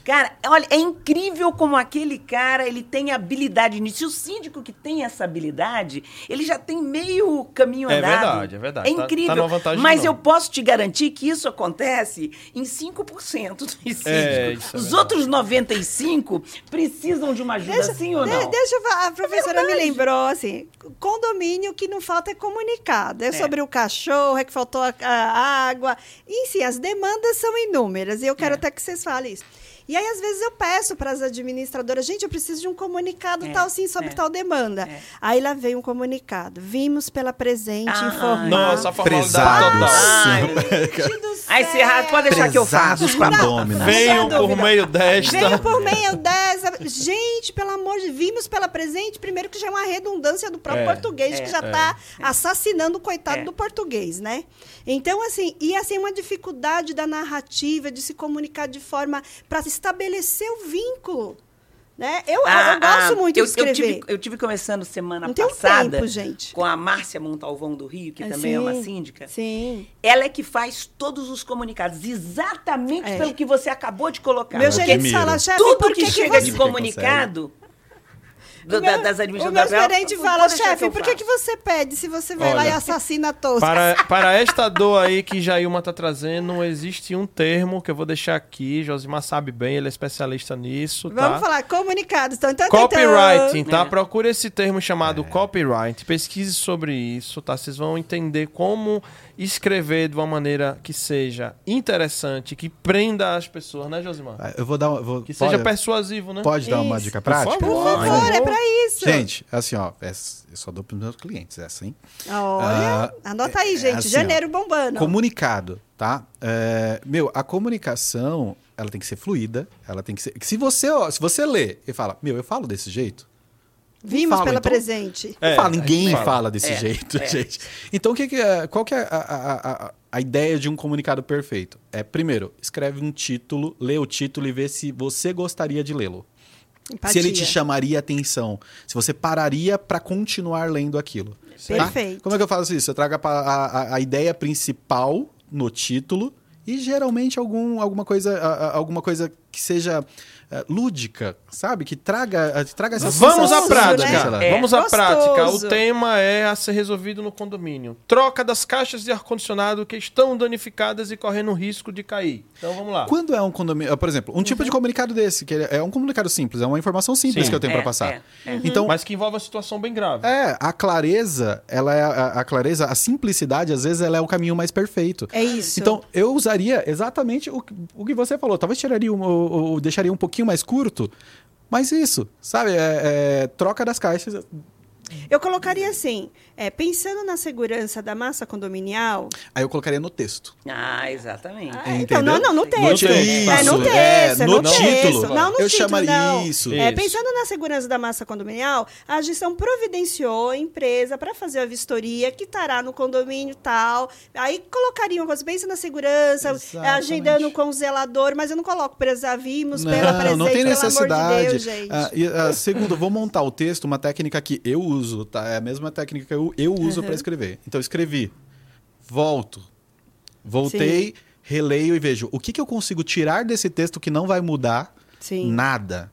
Cara, olha, é incrível como aquele cara, ele tem habilidade nisso. Se o síndico que tem essa habilidade, ele já tem meio caminho É andado. verdade, é verdade. É Tá- tá incrível. numa vantagem mas eu posso te garantir que isso acontece em 5% dos síndicos. É, isso é Os verdade. outros 95 precisam de uma ajuda, sim ou de- não? deixa eu falar, a professora me verdade. lembrou assim, condomínio que não falta é comunicado. É, É. sobre o cachorro, é que faltou a, a água. E sim, as demandas são inúmeras. E eu quero É. até que vocês falem isso. E aí, às vezes, eu peço para as administradoras, gente, eu preciso de um comunicado É, tal, sim, sobre é, tal demanda. é. Aí lá veio um comunicado. Vimos pela presente Ah, informar. Nossa, a formalidade total. Ai, Aí você pode deixar que eu faço. Com. Venham por meio desta. Veio por meio dessa. Gente, pelo amor de vimos pela presente, primeiro que já é uma redundância do próprio É, português, é, que já está assassinando o coitado É. do português, né? Então, assim, e assim, uma dificuldade da narrativa, de se comunicar de forma para estabelecer o vínculo. Né? Eu, eu- eu gosto muito eu, de escrever. Eu tive, eu tive começando semana Não passada tempo, gente. com a Márcia Montalvão do Rio, que É, também é uma sim. síndica. Sim. Ela é que faz todos os comunicados, exatamente É. pelo que você acabou de colocar. Meu Eu gerente fala, chefe, Tudo por que, que, chega você... de comunicado do- O da- meu- das O administradoras. meu gerente fala, "Pode deixar chefe, por que, que faço." você pede se você vai lá Olha, e assassina todos? Para, para esta dor aí que Jailma está trazendo, existe um termo que eu vou deixar aqui. Josimar sabe bem, ele é especialista nisso. Vamos tá? falar, comunicados. Então, então, Copywriting, tá? É. Procure esse termo chamado copyright. Pesquise sobre isso, tá? Vocês vão entender como escrever de uma maneira que seja interessante, que prenda as pessoas, né, Josimar? Ah, Eu vou dar. Vou, Que pode, seja persuasivo, né? pode dar uma dica Por prática? favor. Por favor, é pra isso. Gente, assim, ó, é- eu só dou pros meus clientes essa, hein? Olha, Ah, anota aí, é gente. assim, janeiro bombando. Comunicado, tá? É, meu, a comunicação, ela tem que ser fluida, ela tem que ser... Se você, ó, se você lê e fala, meu, eu falo desse jeito... Vimos fala, pela então. presente. É, fala, ninguém fala. fala. desse É, jeito, é. gente. Então, o que que é, qual que é a, a- a- a ideia de um comunicado perfeito? É, primeiro, escreve um título, lê o título e vê se você gostaria de lê-lo. Se ele te Empatia. chamaria atenção, se você pararia para continuar lendo aquilo. tá? Perfeito. Como é que eu faço isso? Eu trago a, a- a- ideia principal no título e geralmente algum, alguma, coisa, alguma coisa que seja lúdica, sabe? Que traga, eh, traga essa Vamos à Gostoso, prática. né? É. Vamos à Gostoso. prática. O tema é a ser resolvido no condomínio. Troca das caixas de ar-condicionado que estão danificadas e correndo risco de cair. Então vamos lá. Quando é um condomínio, por exemplo, um tipo de comunicado desse, que é um comunicado simples, é uma informação simples Sim. que eu tenho É, para passar. é, é. Então, Mas que envolve uma situação bem grave. é, a clareza, ela é a, a clareza, a simplicidade, às vezes ela é o caminho mais perfeito. É isso. Então, eu usaria exatamente o, que- o que você falou. Talvez tiraria um, ou- ou deixaria um pouquinho mais curto, mas isso, sabe? É, é, troca das caixas. Eu colocaria assim, é, pensando na segurança da massa condominial. Aí eu colocaria no texto. Ah, exatamente. Ah, então, não, não, no No texto. texto. É, no Isso, texto, é, é no no título. texto. Não no Eu título, chamaria não. isso. É, pensando na segurança da massa condominial, a gestão providenciou a empresa para fazer a vistoria que estará no condomínio tal. Aí colocariam, você pensa na segurança, é, Exatamente. agendando com o zelador, mas eu não coloco presa, vimos pela presente, Não, não tem pelo amor necessidade. de Deus, gente. Ah, e, ah, segundo, vou montar o texto, uma técnica que eu uso, tá? É a mesma técnica que eu, eu uso para escrever. Então, eu escrevi, volto, voltei, releio e vejo o que, que eu consigo tirar desse texto que não vai mudar Sim. nada.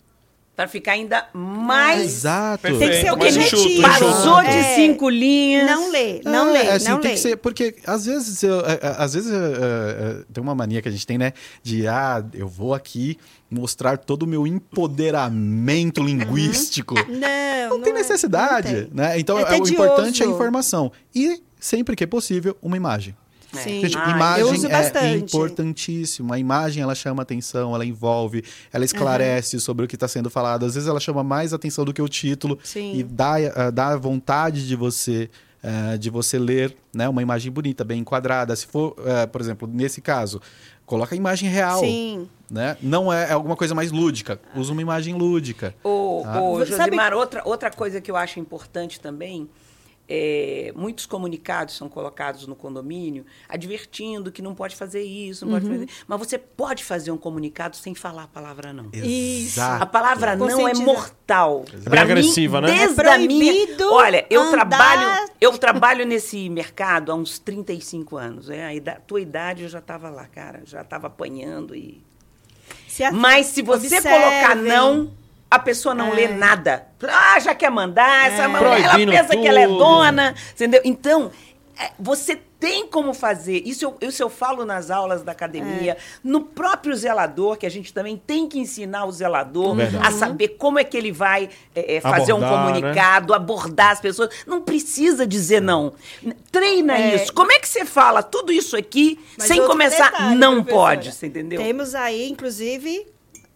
Pra ficar ainda mais. Exato. Tem que ser Mais objetivo. enxuto, Passou de É. cinco linhas. Não lê, não É, lê, assim, não tem lê. que ser, porque às vezes, eu, é, é, às vezes é, é, é, tem uma mania que a gente tem, né? De, ah, eu vou aqui mostrar todo o meu empoderamento linguístico. Não, Não tem é, necessidade, não tem. né? Então, É é o importante é a informação. E, sempre que é possível, uma imagem. Sim. Gente, Ah, imagem eu uso é bastante. importantíssimo. A imagem, ela chama atenção, ela envolve, ela esclarece sobre o que está sendo falado. Às vezes, ela chama mais atenção do que o título. Sim. E dá, ah, dá vontade de você... ah, de você ler né, uma imagem bonita, bem enquadrada. Se for, ah, por exemplo, nesse caso, coloca a imagem real. Sim. Né? Não é, é alguma coisa mais lúdica. Usa uma imagem lúdica. Ô, Ah. ô, Sabe- Josimar, outra, outra coisa que eu acho importante também, é, muitos comunicados são colocados no condomínio advertindo que não pode fazer isso, não pode Uhum. fazer. Mas você pode fazer um comunicado sem falar a palavra não. Isso. A palavra não é mortal. Bem Pra mim, agressiva, né? Desde É a minha... proibido Olha, eu andar- trabalho, eu trabalho nesse mercado há uns 35 anos. É, a ida- tua idade eu já estava lá, cara, já estava apanhando e Se a- mas se você observem. colocar não, a pessoa não É. lê nada. Ah, já quer mandar, essa É. mulher, ela pensa que ela é tudo. dona, entendeu? Então, é, você tem como fazer. Isso eu, isso eu falo nas aulas da academia, É. no próprio zelador, que a gente também tem que ensinar o zelador Verdade. a saber como é que ele vai é, é, fazer um Abordar, né? comunicado, abordar as pessoas. Não precisa dizer não. Treina É. isso. Como é que você fala tudo isso aqui Mas sem começar? detalhe, não professora. pode, você entendeu? Temos aí, inclusive,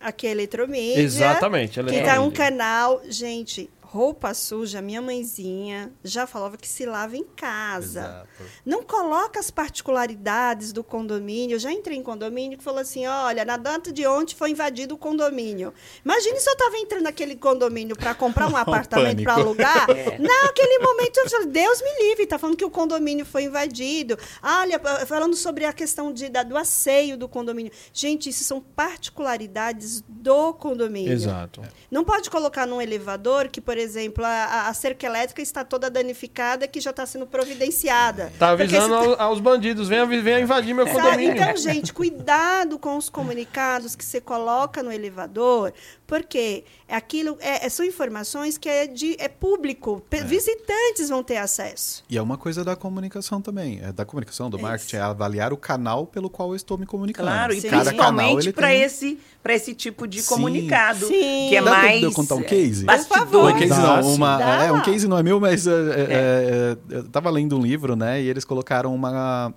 Aqui é eletromídia. Exatamente, Que tá eletromídia. um canal. Gente, roupa suja, minha mãezinha já falava que se lava em casa. Exato. Não coloca as particularidades do condomínio. Eu já entrei em condomínio que falou assim: olha, na data de ontem foi invadido o condomínio. Imagine se eu estava entrando naquele condomínio para comprar um apartamento para alugar. Naquele momento eu falei: Deus me livre, está falando que o condomínio foi invadido. Olha, falando sobre a questão de, da- do asseio do condomínio. Gente, isso são particularidades do condomínio. Exato. Não pode colocar num elevador que, por exemplo, a, a- a cerca elétrica está toda danificada que já está sendo providenciada. Tá Porque avisando se- aos, bandidos, venha, venha invadir meu condomínio. Então, gente, cuidado com os comunicados que você coloca no elevador, porque aquilo é, é- são informações que é, de, é público. Pe- Visitantes vão ter acesso. E é uma coisa da comunicação também. É da comunicação, do É marketing, é avaliar o canal pelo qual eu estou me comunicando. Claro, e Sim. Cada canal principalmente para tem... esse, pra esse tipo de Sim. comunicado. Sim. Que é Dá mais. eu contar um é, case? Por favor. Bastidores. Case Dá, não, uma, Dá. é, um case não é meu, mas é, é, é, eu tava lendo um livro, né, e eles colocaram uma,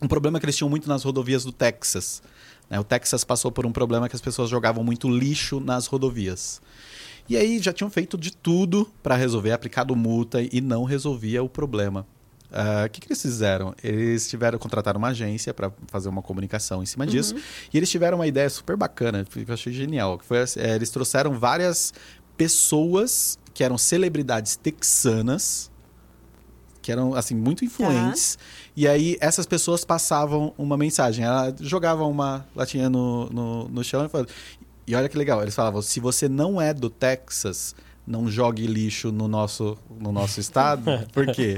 um problema que eles tinham muito nas rodovias do Texas. né? O Texas passou por um problema que as pessoas jogavam muito lixo nas rodovias. E aí já tinham feito de tudo para resolver, aplicado multa e não resolvia o problema. Ah, O que, que eles fizeram? Eles tiveram contratar uma agência para fazer uma comunicação em cima disso. E eles tiveram uma ideia super bacana, que eu achei genial. Que foi, é, eles trouxeram várias pessoas que eram celebridades texanas, que eram assim muito influentes. E aí essas pessoas passavam uma mensagem. Ela jogava uma latinha no, no, no chão e falava. E olha que legal, eles falavam: se você não é do Texas, não jogue lixo no nosso, no nosso estado. Por quê?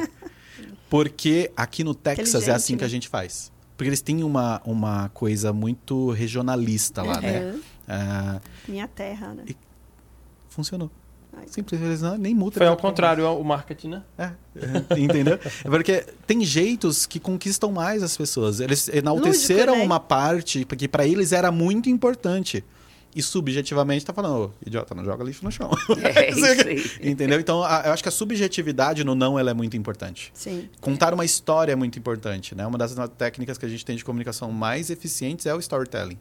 Porque aqui no Texas é assim que a né? gente faz. Porque eles têm uma, uma coisa muito regionalista lá, né? Uhum. Ah, Minha terra, né? Funcionou. Simples, eles não, nem multa. Foi ao contrário o marketing, né? É, é, entendeu? É porque tem jeitos que conquistam mais as pessoas. Eles enalteceram Lúdico, né? uma parte que para eles era muito importante. E subjetivamente tá falando, "Ô, idiota, não joga lixo no chão. É isso aí. Entendeu? Então, a- eu acho que a subjetividade no não ela é muito importante. Sim. Contar uma história é muito importante, né? Uma das técnicas que a gente tem de comunicação mais eficientes é o storytelling.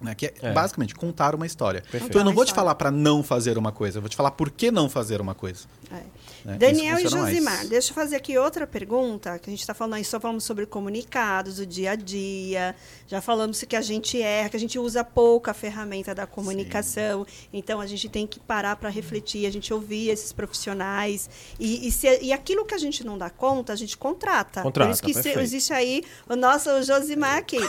Né? Que é, É. basicamente contar uma história. Perfeito. Então eu não vou te falar para não fazer uma coisa, eu vou te falar por que não fazer uma coisa. É. né? Daniel e funciona mais. Josimar, deixa eu fazer aqui outra pergunta, que a gente está falando aí, só falamos sobre comunicados, o dia a dia, já falamos que a gente erra, que a gente usa pouco a ferramenta da comunicação, então a gente tem que parar para refletir, a gente ouvir esses profissionais, e, e, se- e aquilo que a gente não dá conta, a gente contrata. Contrata, Por isso que se- existe aí o nosso Josimar aqui.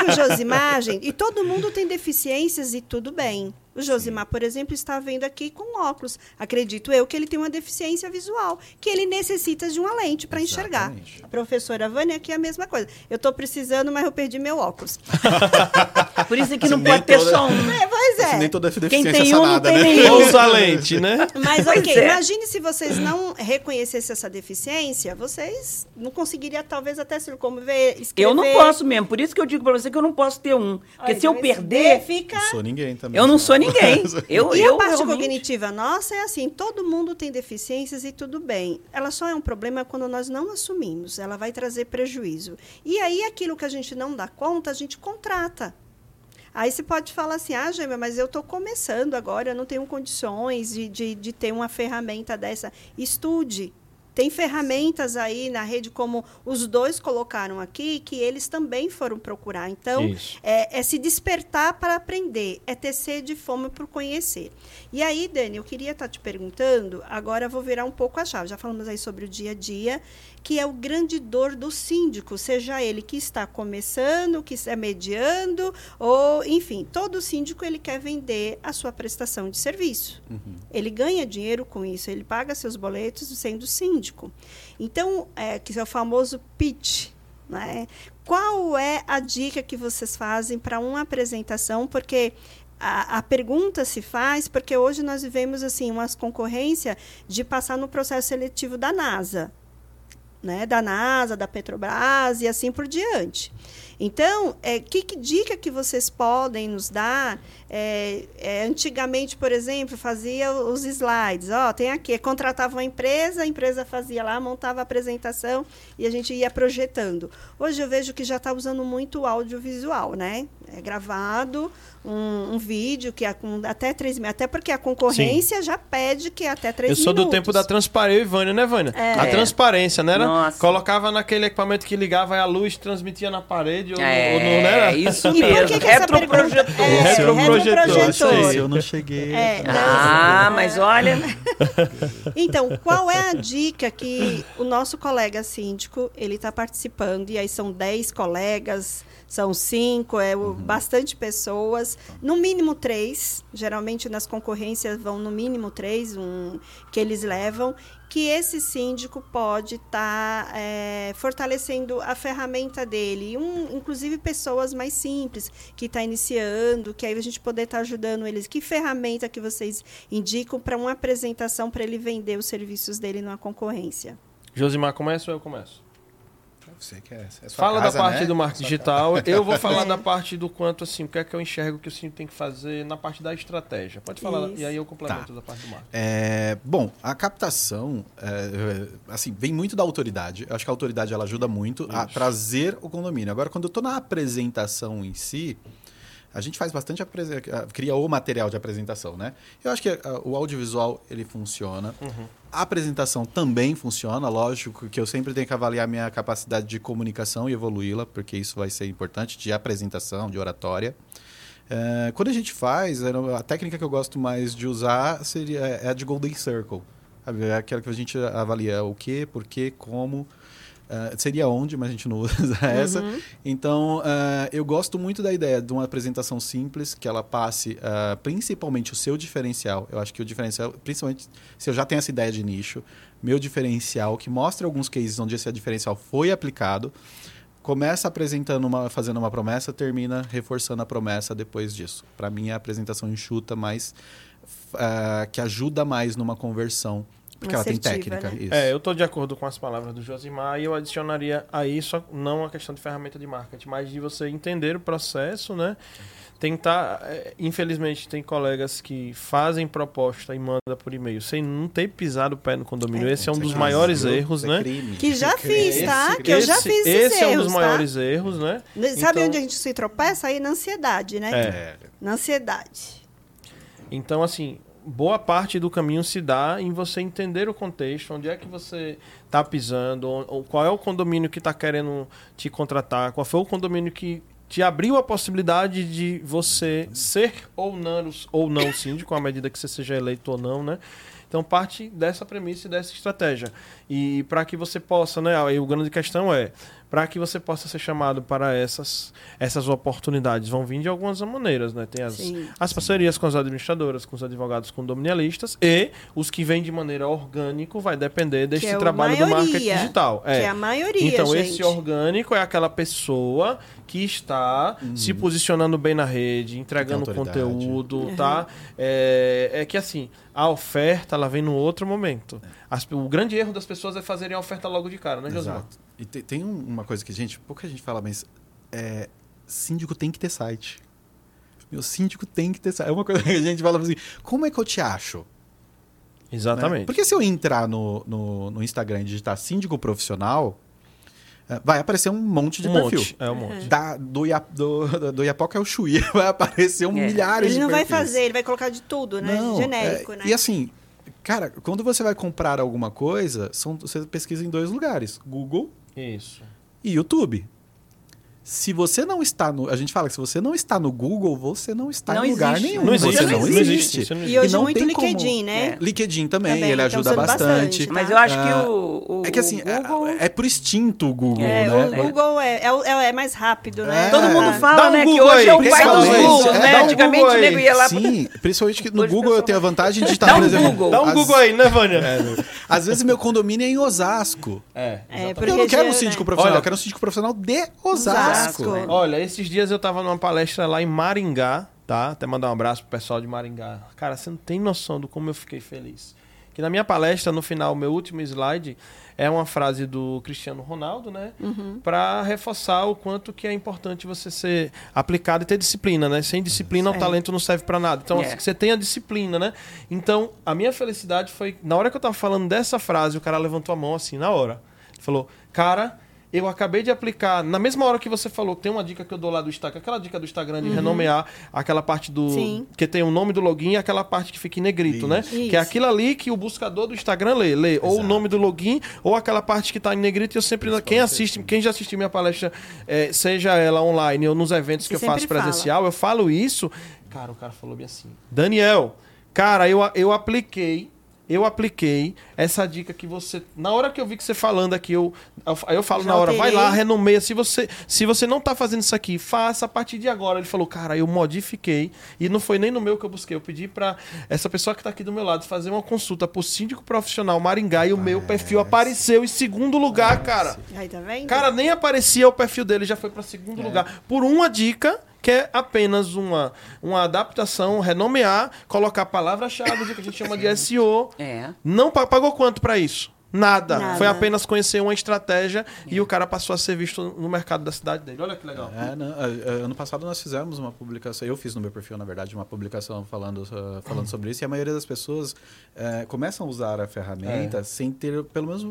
Que o Josimar, gente, e todo mundo tem deficiências e tudo bem. O Josimar, por exemplo, está vendo aqui com óculos. Acredito eu que ele tem uma deficiência visual, que ele necessita de uma lente para enxergar. A professora Vânia aqui é a mesma coisa. Eu estou precisando, mas eu perdi meu óculos. Por isso que Assim, não pode ter toda- só um. É, pois é. Assim, nem toda Quem deficiência tem é um, não sanada, tem né? nenhum. Usa a lente, né? Mas ok, é. imagine se vocês não reconhecessem essa deficiência, vocês não conseguiriam talvez até se locomover, escrever. Eu não posso mesmo. Por isso que eu digo pra você que eu não posso ter um. Porque Olha, se eu perder, fica Não sou ninguém também. eu não sou ninguém. Eu, E eu a parte realmente- cognitiva nossa é assim, todo mundo tem deficiências e tudo bem. Ela só é um problema quando nós não assumimos, ela vai trazer prejuízo. E aí aquilo que a gente não dá conta, a gente contrata. Aí você pode falar assim, ah, Gêmea, mas eu estou começando agora, eu não tenho condições de, de, de ter uma ferramenta dessa. Estude. Tem ferramentas aí na rede, como os dois colocaram aqui, que eles também foram procurar. Então, é, é se despertar para aprender, é ter sede e fome por conhecer. E aí, Dani, eu queria estar te perguntando, agora eu vou virar um pouco a chave. Já falamos aí sobre o dia a dia, que é o grande dor do síndico, seja ele que está começando, que está mediando, ou, enfim, todo síndico ele quer vender a sua prestação de serviço. Ele ganha dinheiro com isso, ele paga seus boletos sendo síndico. Então, é, que é o famoso pitch, né? Qual é a dica que vocês fazem para uma apresentação? Porque a, a pergunta se faz porque hoje nós vivemos assim umas concorrência de passar no processo seletivo da NASA, né? Da NASA, da Petrobras e assim por diante. Então, é, que, que dica que vocês podem nos dar? É, é, antigamente, por exemplo, fazia os slides. Ó, tem aqui, contratava uma empresa, a empresa fazia lá, montava a apresentação e a gente ia projetando. Hoje eu vejo que já está usando muito audiovisual, né? É gravado, um, um, vídeo que é com até três minutos. Até porque a concorrência Sim. já pede que é até três minutos. Eu sou do tempo da transparência, e Vânia, né, Vânia? É. A transparência, né? Era? Colocava naquele equipamento que ligava e a luz transmitia na parede. Ou, é, ou não era? Isso e mesmo. Por que que retroprojetor. É, retroprojetor. Eu, eu não cheguei. É, ah, mas olha. então, qual é a dica que o nosso colega síndico ele está participando? E aí são 10 colegas são cinco, é uhum. bastante pessoas, no mínimo três. Geralmente nas concorrências vão no mínimo três, um que eles levam, que esse síndico pode estar tá, é, fortalecendo a ferramenta dele. Um, inclusive pessoas mais simples, que está iniciando, que aí a gente poder estar tá ajudando eles. Que ferramenta que vocês indicam para uma apresentação para ele vender os serviços dele numa concorrência? Josimar, começa ou eu começo? Você quer. É Fala casa, da parte né? do marketing digital. Eu vou falar da parte do quanto, assim, o que é que eu enxergo que o Sim tem que fazer na parte da estratégia. Pode falar, Isso. e aí eu complemento tá. da parte do marketing. É, bom, a captação, é, assim, vem muito da autoridade. Eu acho que a autoridade ela ajuda muito Isso. a trazer o condomínio. Agora, quando eu estou na apresentação em si, a gente faz bastante cria o material de apresentação, né? Eu acho que o audiovisual ele funciona. Uhum. A apresentação também funciona, lógico que eu sempre tenho que avaliar minha capacidade de comunicação e evoluí-la, porque isso vai ser importante, de apresentação, de oratória. É, quando a gente faz, a técnica que eu gosto mais de usar seria é a de Golden Circle. É aquela que a gente avalia o que, por quê, como, Uh, seria onde, mas a gente não usa essa. Uhum. Então, uh, eu gosto muito da ideia de uma apresentação simples, que ela passe uh, principalmente o seu diferencial. Eu acho que o diferencial, principalmente se eu já tenho essa ideia de nicho, meu diferencial, que mostre alguns cases onde esse diferencial foi aplicado, começa apresentando uma, fazendo uma promessa, termina reforçando a promessa depois disso. Para mim, é a apresentação enxuta, mas que ajuda mais numa conversão porque ela tem técnica. Né? É, eu estou de acordo com as palavras do Josimar e eu adicionaria a isso não a questão de ferramenta de marketing, mas de você entender o processo, né? Tentar. É, infelizmente, tem colegas que fazem proposta e manda por e-mail sem não ter pisado o pé no condomínio. É, esse é um dos maiores erros, né? Que já fiz, tá? Esse, que eu já fiz Esse, esse é um dos tá? maiores erros, né? Sabe então, onde a gente se tropeça? Aí na ansiedade, né? É. Na ansiedade. Então, assim, boa parte do caminho se dá em você entender o contexto, onde é que você está pisando, qual é o condomínio que está querendo te contratar, qual foi o condomínio que te abriu a possibilidade de você ser ou não, ou não síndico, à medida que você seja eleito ou não, né? Então parte dessa premissa e dessa estratégia. E para que você possa, né, aí o grande questão é, para que você possa ser chamado para essas, essas oportunidades. Vão vir de algumas maneiras, né? Tem as, sim, as parcerias sim. com as administradoras, com os advogados condominialistas e os que vêm de maneira orgânica vai depender desse é trabalho maioria, do marketing digital. É. Que é a maioria, Então, gente. esse orgânico é aquela pessoa que está uhum. se posicionando bem na rede, entregando conteúdo, uhum. tá? É, é que assim, a oferta ela vem no outro momento. As, o grande erro das pessoas é fazerem a oferta logo de cara, né, José? Exato. E tem, tem, uma coisa que, gente, pouca gente fala, mas é, síndico tem que ter site. Meu síndico tem que ter site. É uma coisa que a gente fala assim, como é que eu te acho? Exatamente. Né? Porque se eu entrar no, no, no, Instagram e digitar síndico profissional, é, vai aparecer um monte de um perfil. Monte. É um monte. Da, do, Ia, do, do Iapoca é o Chuí. Vai aparecer um é. milhares de Ele não vai fazer, ele vai colocar de tudo, né? Não, Genérico, é, né? E assim, cara, quando você vai comprar alguma coisa, são, você pesquisa em dois lugares. Google isso. E YouTube. Se você não está no. A gente fala que se você não está no Google, você não está não em lugar existe. nenhum. Não existe. Você não, existe. existe. E hoje e não muito LinkedIn, como... né? É. LinkedIn também, também ele ajuda bastante. bastante tá? Mas eu acho que ah, o, o É que assim, é, Google... é, é pro instinto o Google, é, né? O Google é, é, é mais rápido, né? É. Todo mundo fala, um né, que hoje é o pai dos Google, né? Antigamente o nego ia lá... Sim, principalmente que no Google eu tenho a vantagem de estar, por exemplo... Dá um Google aí, né, Vânia? Às vezes meu condomínio é em Osasco. É, Eu não quero um síndico profissional, eu quero um síndico profissional de Osasco. Olha, esses dias eu tava numa palestra lá em Maringá, tá? Até mandar um abraço pro pessoal de Maringá. Cara, você não tem noção do como eu fiquei feliz. que na minha palestra, no final, meu último slide, é uma frase do Cristiano Ronaldo, né? Para reforçar o quanto que é importante você ser aplicado e ter disciplina, né? Sem disciplina, o Certo. talento não serve para nada. Então, É. você tem a disciplina, né? Então, a minha felicidade foi, na hora que eu tava falando dessa frase, o cara levantou a mão assim, na hora. Ele falou, cara, eu acabei de aplicar, na mesma hora que você falou, tem uma dica que eu dou lá do Instagram, aquela dica do Instagram de renomear aquela parte do. Sim. Que tem o nome do login e aquela parte que fica em negrito, né? Isso. Que é aquilo ali que o buscador do Instagram lê. Lê ou o Exato. nome do login ou aquela parte que tá em negrito. E eu sempre. Quem assiste, quem já assistiu minha palestra, eh, seja ela online ou nos eventos Você que eu faço sempre fala. presencial, eu falo isso. Cara, o cara falou bem assim. Daniel, cara, eu, eu apliquei. Eu apliquei essa dica que você. Na hora que eu vi que você falando aqui, eu, eu, aí eu falo Já na hora, vai lá, alterei. renomeia. Se você, se você não tá fazendo isso aqui, faça a partir de agora. Ele falou, cara, eu modifiquei. E não foi nem no meu que eu busquei. Eu pedi pra essa pessoa que tá aqui do meu lado fazer uma consulta pro síndico profissional Maringá e o meu perfil apareceu em segundo lugar, cara. Aí, tá vendo? Cara, nem aparecia o perfil dele, já foi pra segundo lugar. Por uma dica que é apenas uma, uma adaptação, renomear, colocar palavra-chave, que a gente chama de SEO. É. Não pa- pagou quanto pra isso? Nada. Nada. Foi apenas conhecer uma estratégia e o cara passou a ser visto no mercado da cidade dele. Olha que legal. É, não, é, é, ano passado nós fizemos uma publicação, eu fiz no meu perfil, na verdade, uma publicação falando, uh, falando sobre isso, e a maioria das pessoas é, começam a usar a ferramenta É. sem ter pelo menos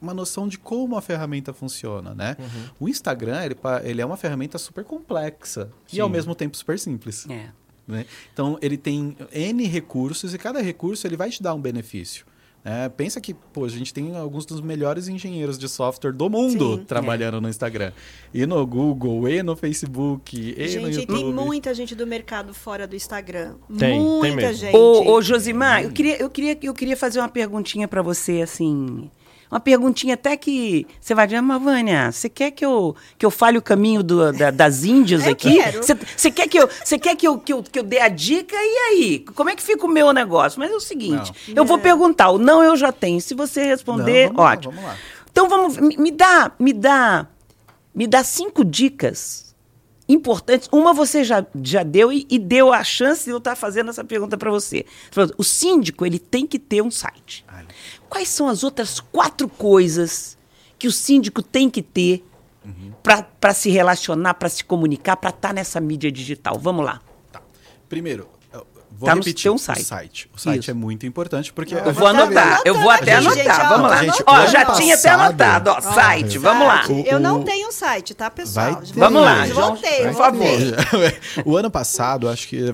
uma noção de como a ferramenta funciona, né? Uhum. O Instagram, ele, ele é uma ferramenta super complexa e Sim. ao mesmo tempo super simples. É. né? Então, ele tem N recursos e cada recurso ele vai te dar um benefício. né? pensa que pô, a gente tem alguns dos melhores engenheiros de software do mundo Sim. trabalhando no Instagram. E no Google, e no Facebook, e no Gente, YouTube. tem muita gente do mercado fora do Instagram. Tem, tem muita mesmo. gente. Ô, ô Josimar, eu queria, eu, queria, eu queria fazer uma perguntinha pra você, assim. Uma perguntinha até que você vai dizer, mas Vânia, você quer que eu, que eu fale o caminho do- da- das índias Eu aqui? Você você quer, que eu, você quer que, eu, que, eu, que eu dê a dica? E aí? Como é que fica o meu negócio? Mas é o seguinte, eu vou Não. perguntar, o não eu já tenho. Se você responder, Não, vamos lá, ótimo. vamos lá. Então vamos, me, me dá, me dá, me dá cinco dicas importantes. Uma você já, já deu e, e deu a chance de eu estar fazendo essa pergunta para você. O síndico ele tem que ter um site. Quais são as outras quatro coisas que o síndico tem que ter para se relacionar, para se comunicar, para estar nessa mídia digital? Vamos lá. Tá. Primeiro, vou Tá no repetir seu o site. site. O site Isso. é muito importante porque... Eu vou anotar, eu vou até Gente, anotar. ó, vamos lá. gente, ó, já tinha até passado- anotado, ó, site, vamos lá. Site. Eu não tenho site, tá, pessoal? Vamos lá, Voltei, por favor. o ano passado, acho que é,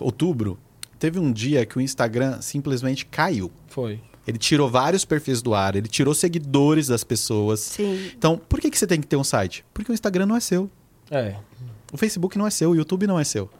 outubro, teve um dia que o Instagram simplesmente caiu. Foi. Ele tirou vários perfis do ar, ele tirou seguidores das pessoas. Sim. Então, por que, que você tem que ter um site? Porque o Instagram não é seu. É. O Facebook não é seu, o YouTube não é seu.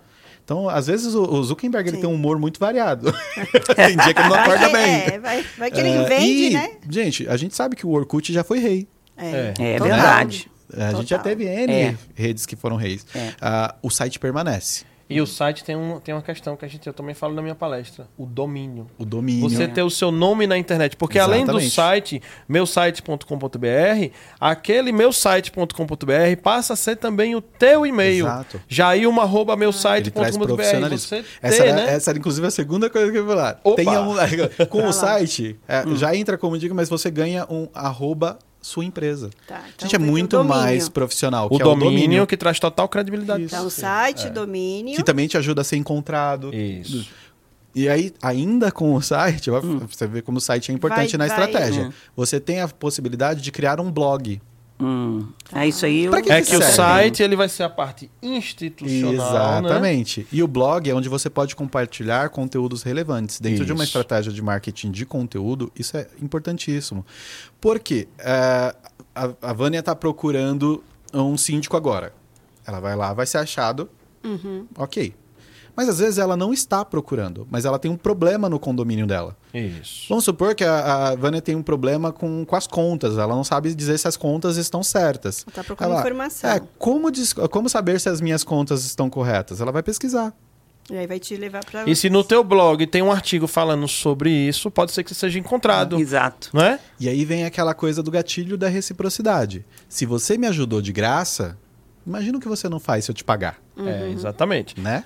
Então, às vezes, o- Zuckerberg ele tem um humor muito variado. tem dia que ele não Vai acorda que, bem. é, vai, vai que ele É, vende, e, né? Gente, a gente sabe que o Orkut já foi rei. É. É total. verdade. É, A gente já teve N É. redes que foram reis. É. Ah, o site permanece. E o site tem, um, tem uma questão que a gente, eu também falo na minha palestra: o domínio. O domínio. Você ter o seu nome na internet. Porque além do Exatamente. site, meusite.com.br, aquele meusite.com.br passa a ser também o teu e-mail. Exato. Jailma arroba. Você Essa, ter, era, né? essa era, inclusive, a segunda coisa que eu ia falar. Opa! Tenha um, com o site, é, Hum. já entra como dica, mas você ganha um arroba sua empresa. Tá, então Gente, é muito mais profissional. O que domínio, é o domínio que traz total credibilidade. Isso. Então, site, domínio. que também te ajuda a ser encontrado. Isso. E aí, ainda com o site, ó, você vê como o site é importante Vai- na vai- estratégia. Hum. Você tem a possibilidade de criar um blog. Hum, é isso aí. eu- que É que que o site ele vai ser a parte institucional, né? Exatamente. E o blog é onde você pode compartilhar conteúdos relevantes. Dentro de uma Isso. estratégia de marketing de conteúdo, isso é importantíssimo. Por quê? É, a, a Vânia está procurando um síndico agora. Ela vai lá, vai ser achado. Uhum. Ok. Mas às vezes ela não está procurando, mas ela tem um problema no condomínio dela. Isso. Vamos supor que a, a Vânia tem um problema com, com as contas. Ela não sabe dizer se as contas estão certas. Ela tá procurando Ela- informação. É, como, dis- como saber se as minhas contas estão corretas? Ela vai pesquisar. E aí vai te levar pra. E se no teu blog tem um artigo falando sobre isso, pode ser que seja encontrado, Exato. não é? E aí vem aquela coisa do gatilho da reciprocidade. Se você me ajudou de graça, imagina o que você não faz se eu te pagar, Uhum. É, exatamente. né?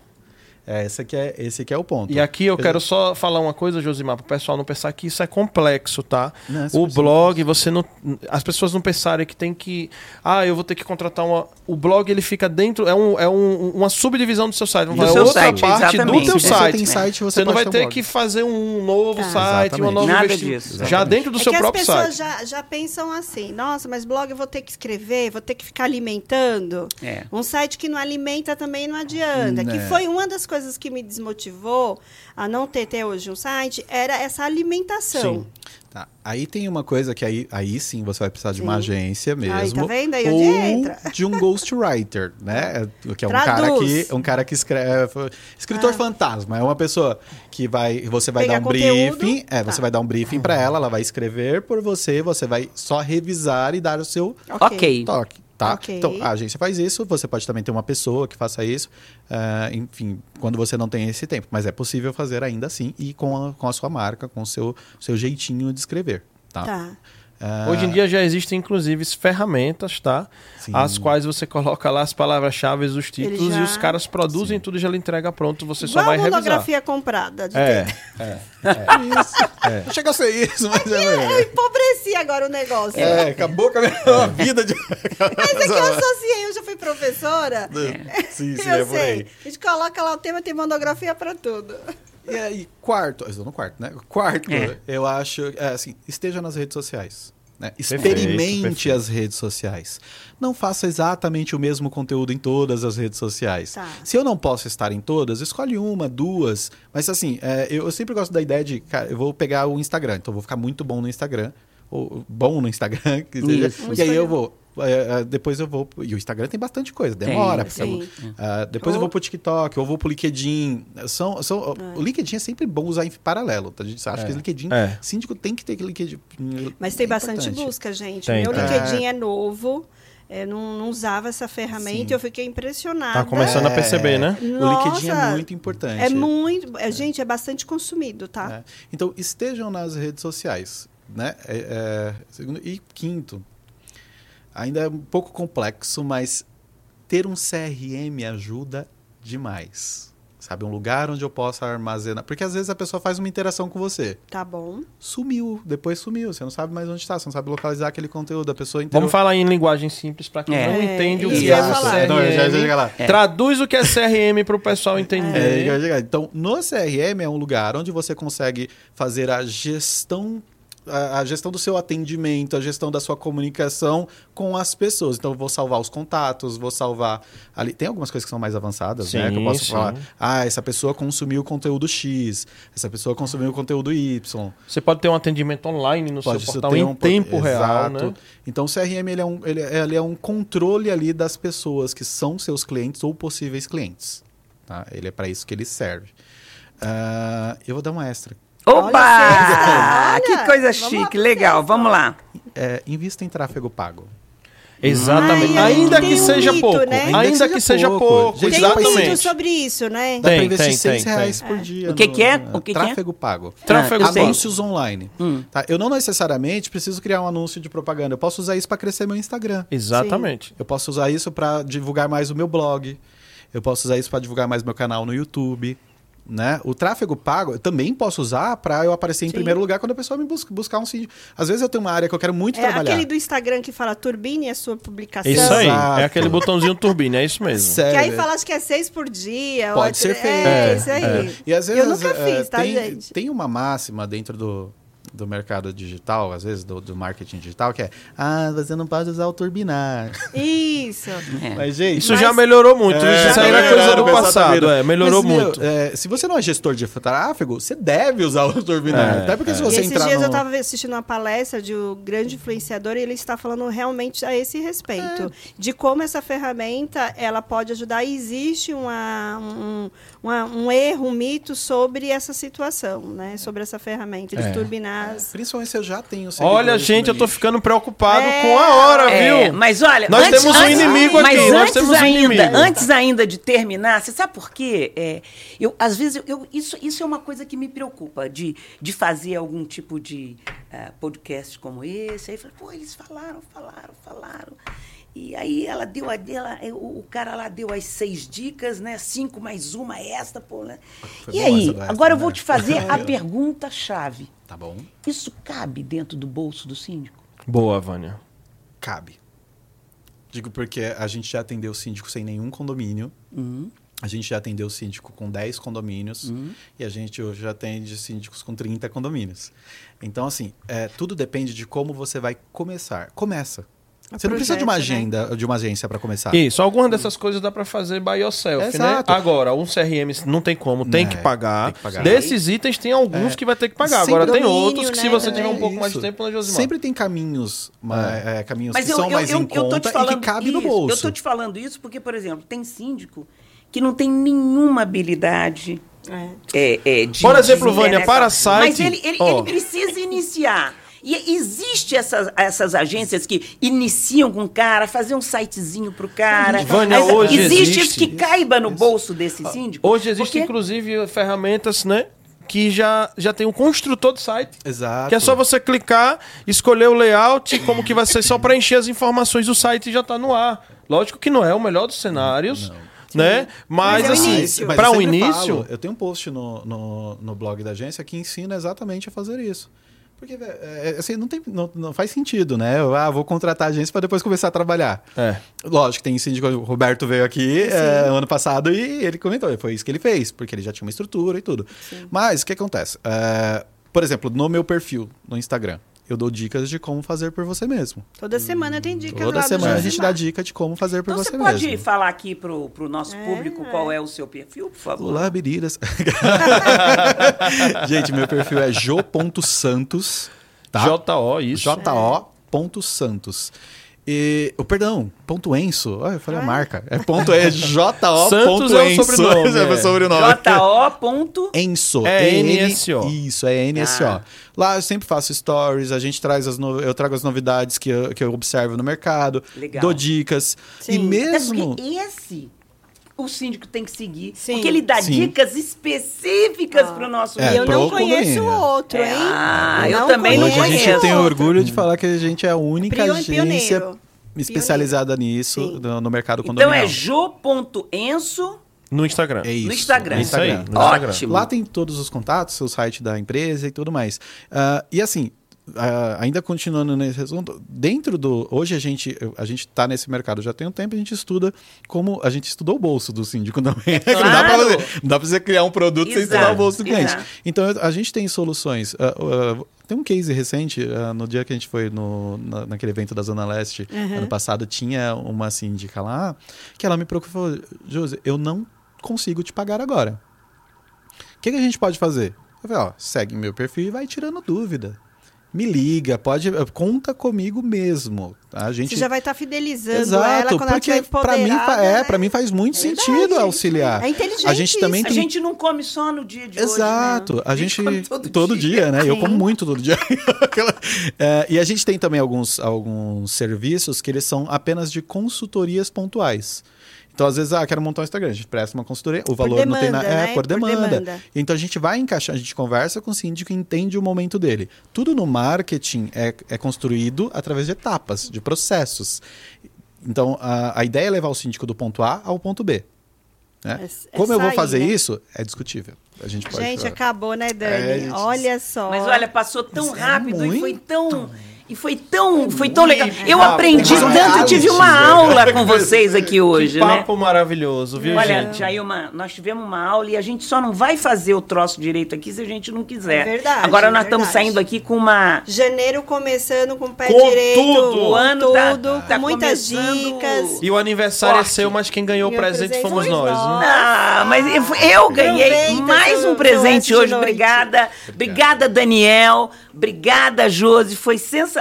É, esse, aqui é, esse aqui é o ponto. E aqui eu quero só falar uma coisa, Josimar, para o pessoal não pensar que isso é complexo, tá? Não, é o blog, você não. As pessoas não pensarem que tem que. Ah, eu vou ter que contratar uma. O blog ele fica dentro. É, um, é um, uma subdivisão do seu site. Do é seu outra site, parte do exatamente. teu Se Se você site. tem site, você, Você não vai um ter blog. que fazer um novo Tá. site, uma Exatamente. nova Nada investi- disso, Já exatamente. dentro do é seu que as próprio pessoas site. já, já pensam assim, nossa, mas blog eu vou ter que escrever, vou ter que ficar alimentando. É. Um site que não alimenta também não adianta. Que Né. foi uma das coisas que me desmotivou a não ter até hoje um site, era essa alimentação. Sim. Tá. Aí tem uma coisa que aí, aí sim você vai precisar de uma Sim. agência mesmo. Aí, tá vendo? Aí ou entra. de um ghostwriter, né? Que é um Traduz. cara que um cara que escreve, escritor Ah. fantasma, é uma pessoa que vai, você vai Pegar dar um conteúdo. briefing, é, você Tá. vai dar um briefing pra ela, ela vai escrever por você, você vai só revisar e dar o seu Ok. toque. Tá? Ok. Então, a agência faz isso, você pode também ter uma pessoa que faça isso, ah, enfim, quando você não tem esse tempo. Mas é possível fazer ainda assim e com a, com a sua marca, com o seu, seu jeitinho de escrever. Tá? Tá. Ah, Hoje em dia já existem, inclusive, ferramentas, tá? Sim. As quais você coloca lá as palavras-chave, os títulos, já- e os caras produzem tudo e já lhe entrega pronto. Você só Igual vai a revisar. monografia comprada. De É, ter. é. Isso. Não chega a ser isso, mas é, Eu empobreci agora o negócio. é, acabou com a minha vida de. Mas é que eu associei, eu já fui professora. Sim, sim, eu é por sei. aí. A gente coloca lá o tema, tem monografia para tudo. E aí, quarto, eu estou no quarto, né? Quarto, É. eu acho, é, assim, esteja nas redes sociais. Né? Perfeito, Experimente perfeito. as redes sociais. Não faça exatamente o mesmo conteúdo em todas as redes sociais. Tá. Se eu não posso estar em todas, escolhe uma, duas. Mas assim, é, eu, eu sempre gosto da ideia de, cara, eu vou pegar o Instagram, então eu vou ficar muito bom no Instagram. Ou bom no Instagram, que seja, Isso. e aí eu vou. É, é, depois eu vou. E o Instagram tem bastante coisa, demora. sim. você- ah, depois eu Ou- vou pro TikTok, ou vou pro LinkedIn. São, são, O LinkedIn é sempre bom usar em paralelo. Tá? A gente acha É. que o LinkedIn. É. Síndico tem que ter LinkedIn. Mas tem é bastante importante. busca, gente. Tem, Meu tem. LinkedIn é novo. Eu não, não usava essa ferramenta Sim. e eu fiquei impressionada. Tá começando a perceber, né? O LinkedIn é Nossa, muito importante. É muito. é, gente, é bastante consumido, tá? É. Então, estejam nas redes sociais. Né? É, é, segundo, e quinto, ainda é um pouco complexo, mas ter um CRM ajuda demais. Sabe, um lugar onde eu possa armazenar. Porque às vezes a pessoa faz uma interação com você. Tá bom. Sumiu, depois sumiu. Você não sabe mais onde está, você não sabe localizar aquele conteúdo. A pessoa inteira. Vamos falar em linguagem simples para quem É. não É, entende o isso que é um falar. Não, eu já- já CRM. lá. Traduz o que é CRM para o pessoal É, entender. já chega. Então, no CRM é um lugar onde você consegue fazer a gestão a a gestão do seu atendimento, a gestão da sua comunicação com as pessoas. Então, eu vou salvar os contatos, vou salvar ali. Tem algumas coisas que são mais avançadas, né? Que eu Sim, posso sim. falar. Ah, essa pessoa consumiu conteúdo X, essa pessoa consumiu conteúdo Y. Você pode ter um atendimento online no Pode seu portal em um- tempo real, Exato. né? Então, o CRM ele é, um, ele, é- ele é um controle ali das pessoas que são seus clientes ou possíveis clientes. Tá? Ele é para isso que ele serve. Ah, eu vou dar uma extra. Opa! Olha, que coisa chique, legal. Vamos lá. É, invista em tráfego pago. Exatamente. Ai, ainda que um seja mito, pouco. né? Ainda que seja pouco. Gente, Tem dá um pra Exatamente. sobre isso, né? Dá Tem, para investir tem, 6 tem, reais tem. por dia. O que no- que é? O que que é? tráfego pago. Tráfego Ah. Anúncios online. Hum. Tá? Eu não necessariamente preciso criar um anúncio de propaganda. Eu posso usar isso para crescer meu Instagram. Exatamente. Eu posso usar isso para divulgar mais o meu blog. Eu posso usar isso para divulgar mais meu canal no YouTube. Né? O tráfego pago eu também posso usar para eu aparecer em Sim. primeiro lugar quando a pessoa me busca, buscar um síndico. Às vezes eu tenho uma área que eu quero muito É trabalhar. aquele do Instagram que fala turbine a sua publicação. Isso aí. Exato. É aquele botãozinho turbina, é isso mesmo. Sério. Que aí fala acho que é seis por dia. Pode ser feito. É, É, isso aí. é. E às vezes Eu nunca é, fiz, tá, tem, gente? tem uma máxima dentro do, do mercado digital, às vezes do, do marketing digital, que é: ah, você não pode usar o turbinar. Isso. É. Mas, gente. Isso Mas- já melhorou muito. É, isso aí já era coisa melhorou, do passado. exatamente. É, melhorou Mas, meu, muito. é, se você não é gestor de tráfego, você deve usar o turbinar. É, Até porque se é. você e esses entrar dias no... eu estava assistindo uma palestra de um grande influenciador e ele está falando realmente a esse respeito. É. De como essa ferramenta ela pode ajudar. E existe uma, um, uma- um erro, um mito sobre essa situação, né? Sobre essa ferramenta de É. turbinar. Principalmente se eu já tenho Olha, gente, eu tô ficando preocupado É. com a hora, É, viu? mas olha, Nós antes- temos um antes- inimigo mas aqui, nós antes temos um ainda, inimigo. Antes ainda de terminar, você sabe por quê? É, eu, às vezes, eu- eu, isso, isso é uma coisa que me preocupa, de, de fazer algum tipo de ah, podcast como esse. Aí, eu falo, pô, eles falaram, falaram, falaram. E aí ela deu a ela, o, o cara lá deu as seis dicas, né? Cinco mais uma, esta, pô, né? Foi e aí, agora eu vou né? te fazer a pergunta-chave. Tá bom? Isso cabe dentro do bolso do síndico? Boa, Vânia. Cabe. Digo porque a gente já atendeu o síndico sem nenhum condomínio. Uhum. A gente já atendeu o síndico com 10 condomínios. E a gente hoje já atende síndicos com 30 condomínios. Então, assim, é, tudo depende de como você vai começar. Começa. Você não precisa de uma né? agenda, de uma agência para começar. Isso, algumas dessas coisas dá pra fazer by yourself, né? Exato. Agora, um CRM não tem como, tem É, que pagar. tem que pagar. Desses itens tem alguns que vai ter que pagar. Sempre Agora tem domínio, outros que se né, você também. tiver um pouco mais de Isso. tempo, né, Josimar? Sempre tem caminhos, ma- é, caminhos Mas que eu, são eu, mais eu, em eu tô conta te falando e que cabe no isso, bolso. Eu tô te falando isso porque, por exemplo, tem síndico que não tem nenhuma habilidade É. é, é, de Por exemplo, desenhar Vânia, para site, Mas ele, ele, ó. ele precisa iniciar. E existe essas, essas agências que iniciam com o cara, fazer um sitezinho pro cara. Vânia, Mas hoje existe, existe isso que caiba no bolso desse síndico? Hoje existem, Porque- inclusive, ferramentas, né? Que já, já tem um construtor de site. Exato. Que é só você clicar, escolher o layout, como que vai ser, só preencher as informações do site e já tá no ar. Lógico que não é o melhor dos cenários, né? Mas, Mas é o assim, início. Mas para eu um início, falo, eu tenho um post no, no, no blog da agência que ensina exatamente a fazer isso. Porque, velho, é, assim, não, tem, não, não faz sentido, né? Eu ah, vou contratar a agência para depois começar a trabalhar. É. Lógico, tem síndico, o Roberto veio aqui é, ano passado e ele comentou, foi isso que ele fez, porque ele já tinha uma estrutura e tudo. Mas o que acontece? É, por exemplo, no meu perfil no Instagram, eu dou dicas de como fazer por você mesmo. Toda semana tem dicas Toda lá do semana a gente dá dica de como fazer por Então você você pode mesmo. falar aqui pro, pro nosso É, público qual é o seu perfil, por favor? Olá, meninas. Gente, meu perfil é jo.santos, tá? JO, isso. J-O.santos. E, oh, perdão, ponto Enso. Olha, eu falei a Ah. marca. É ponto é J-O. Santos é Enso. sobrenome, é é. o sobrenome. J.O. ponto- Enso. É NSO. Isso, é NSO. Ah. Lá eu sempre faço stories, a gente traz as no... eu trago as novidades que eu, que eu observo no mercado, Legal. dou dicas. Sim. E mesmo. esse o síndico tem que seguir. Sim. Porque ele dá Sim. dicas específicas Ah. para o nosso É, E eu não conheço condomínio. outro, hein? Ah, eu Não também não Hoje a gente conheço. tem orgulho de falar que a gente é a única Pio- agência pioneiro. especializada nisso Sim. no, no mercado Então condominial. é jo.enso No Instagram. É isso. no Instagram. Isso aí, Instagram. no Instagram. Ótimo. Lá tem todos os contatos, o site da empresa e tudo mais. Ah, e assim, ainda continuando nesse assunto, dentro do. Hoje a gente a gente está nesse mercado já tem um tempo, a gente estuda como. A gente estudou o bolso do síndico também. né? não, dá pra claro. fazer- não dá pra você criar um produto sem estudar Exato, o bolso do cliente. exato. Então a gente tem soluções. ah, ah, tem um case recente, ah, no dia que a gente foi no, na- naquele evento da Zona Leste, ano passado, tinha uma síndica lá, que ela me procurou Josi, eu não consigo te pagar agora. O que, que a gente pode fazer? Eu falei, ó, segue meu perfil e vai tirando dúvida. Me liga, pode, conta comigo mesmo. tá? A gente Você já vai estar fidelizando ela Exato, quando ela porque estiver pra mim, é, né? para mim faz muito É verdade, sentido é auxiliar. É inteligente A gente também isso. A tem gente não come só no dia de hoje. Exato. né? A gente, come todo, dia. né? Eu Sim. como muito todo dia. É, e a gente tem também alguns, alguns serviços que eles são apenas de consultorias pontuais. Então, às vezes, ah, quero montar um Instagram, a gente presta uma consultoria, o valor não tem nada. demanda, É, né? por Por demanda. demanda. Então a gente vai encaixar, a gente conversa com o síndico e entende o momento dele. Tudo no marketing é, é construído através de etapas, de processos. Então, a, a ideia é levar o síndico do ponto A ao ponto B. né? É- é Como eu vou fazer né? isso, é discutível. A gente pode Gente, acabou, né, Dani? É, gente. Olha só. Mas olha, passou tão Mas é rápido e foi tão. E foi tão, foi tão legal. Eu rápido. aprendi tanto, eu tive uma aula com vocês aqui hoje, que né? papo maravilhoso, viu, Olha, gente? Jailma, nós tivemos uma aula e a gente só não vai fazer o troço direito aqui se a gente não quiser. É verdade, Agora é nós estamos verdade. saindo aqui com uma. Janeiro começando com o pé Com direito. tudo. O ano tá- tudo, tá com muitas dicas. E o aniversário Forte. é seu, mas quem ganhou o presente presente fomos nós. nós. né? Ah, mas eu- eu ganhei Aproveita mais um presente hoje. Obrigada. Obrigada, Daniel. Obrigada, Josi. Foi sensacional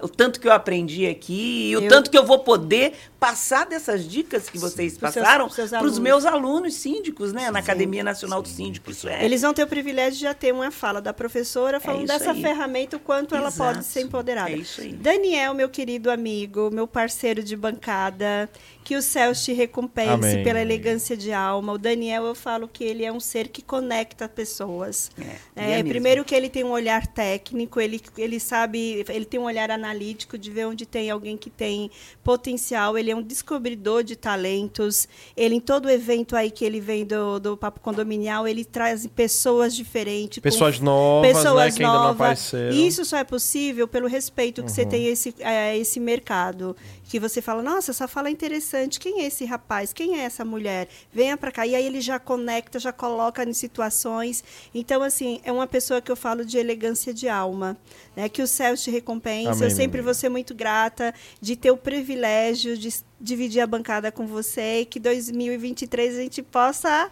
o tanto que eu aprendi aqui e o Eu- tanto que eu vou poder passar dessas dicas que vocês seus- passaram para os meus alunos síndicos, né? Na Academia Nacional do Síndico. Isso é. Eles vão ter o privilégio de já ter uma fala da professora falando isso dessa aí. ferramenta, o quanto ela Exato. pode ser empoderada. É isso aí. Daniel, meu querido amigo, meu parceiro de bancada, que o céu te recompense Amém. pela elegância de alma. O Daniel, eu falo que ele é um ser que conecta pessoas. É, É, ele é mesmo. primeiro que ele tem um olhar técnico, ele, ele sabe ele, ele tem um olhar analítico de ver onde tem alguém que tem potencial. Ele é um descobridor de talentos. Ele, em todo evento aí que ele vem do, do Papo Condominial, ele traz pessoas diferentes. Pessoas novas, né? pessoas Que ainda não novas. apareceram. E isso só é possível pelo respeito que você tem a esse, a esse mercado. Que você fala, nossa, essa fala é interessante. Quem é esse rapaz? Quem é essa mulher? Venha para cá. E aí ele já conecta, já coloca em situações. Então, assim, é uma pessoa que eu falo de elegância de alma. Né? Que o céu te recompense. Amém, eu sempre meu vou ser muito grata de ter o privilégio de dividir a bancada com você e que 2023 a gente possa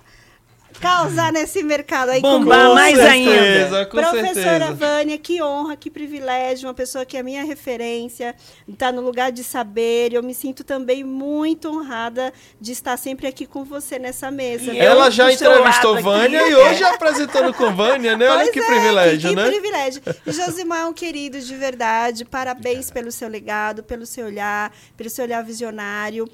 causar nesse mercado aí com Bombar você. mais certeza, ainda. Com Professora certeza. Vânia, que honra, que privilégio, uma pessoa que é minha referência, está no lugar de saber. Eu me sinto também muito honrada de estar sempre aqui com você nessa mesa. E? Ela já entrevistou Vânia aqui. e hoje apresentando com Vânia, né? Olha Pois que é, privilégio, que, né? Que privilégio. E Josimar é um querido de verdade. Parabéns pelo seu legado, pelo seu olhar, pelo seu olhar visionário.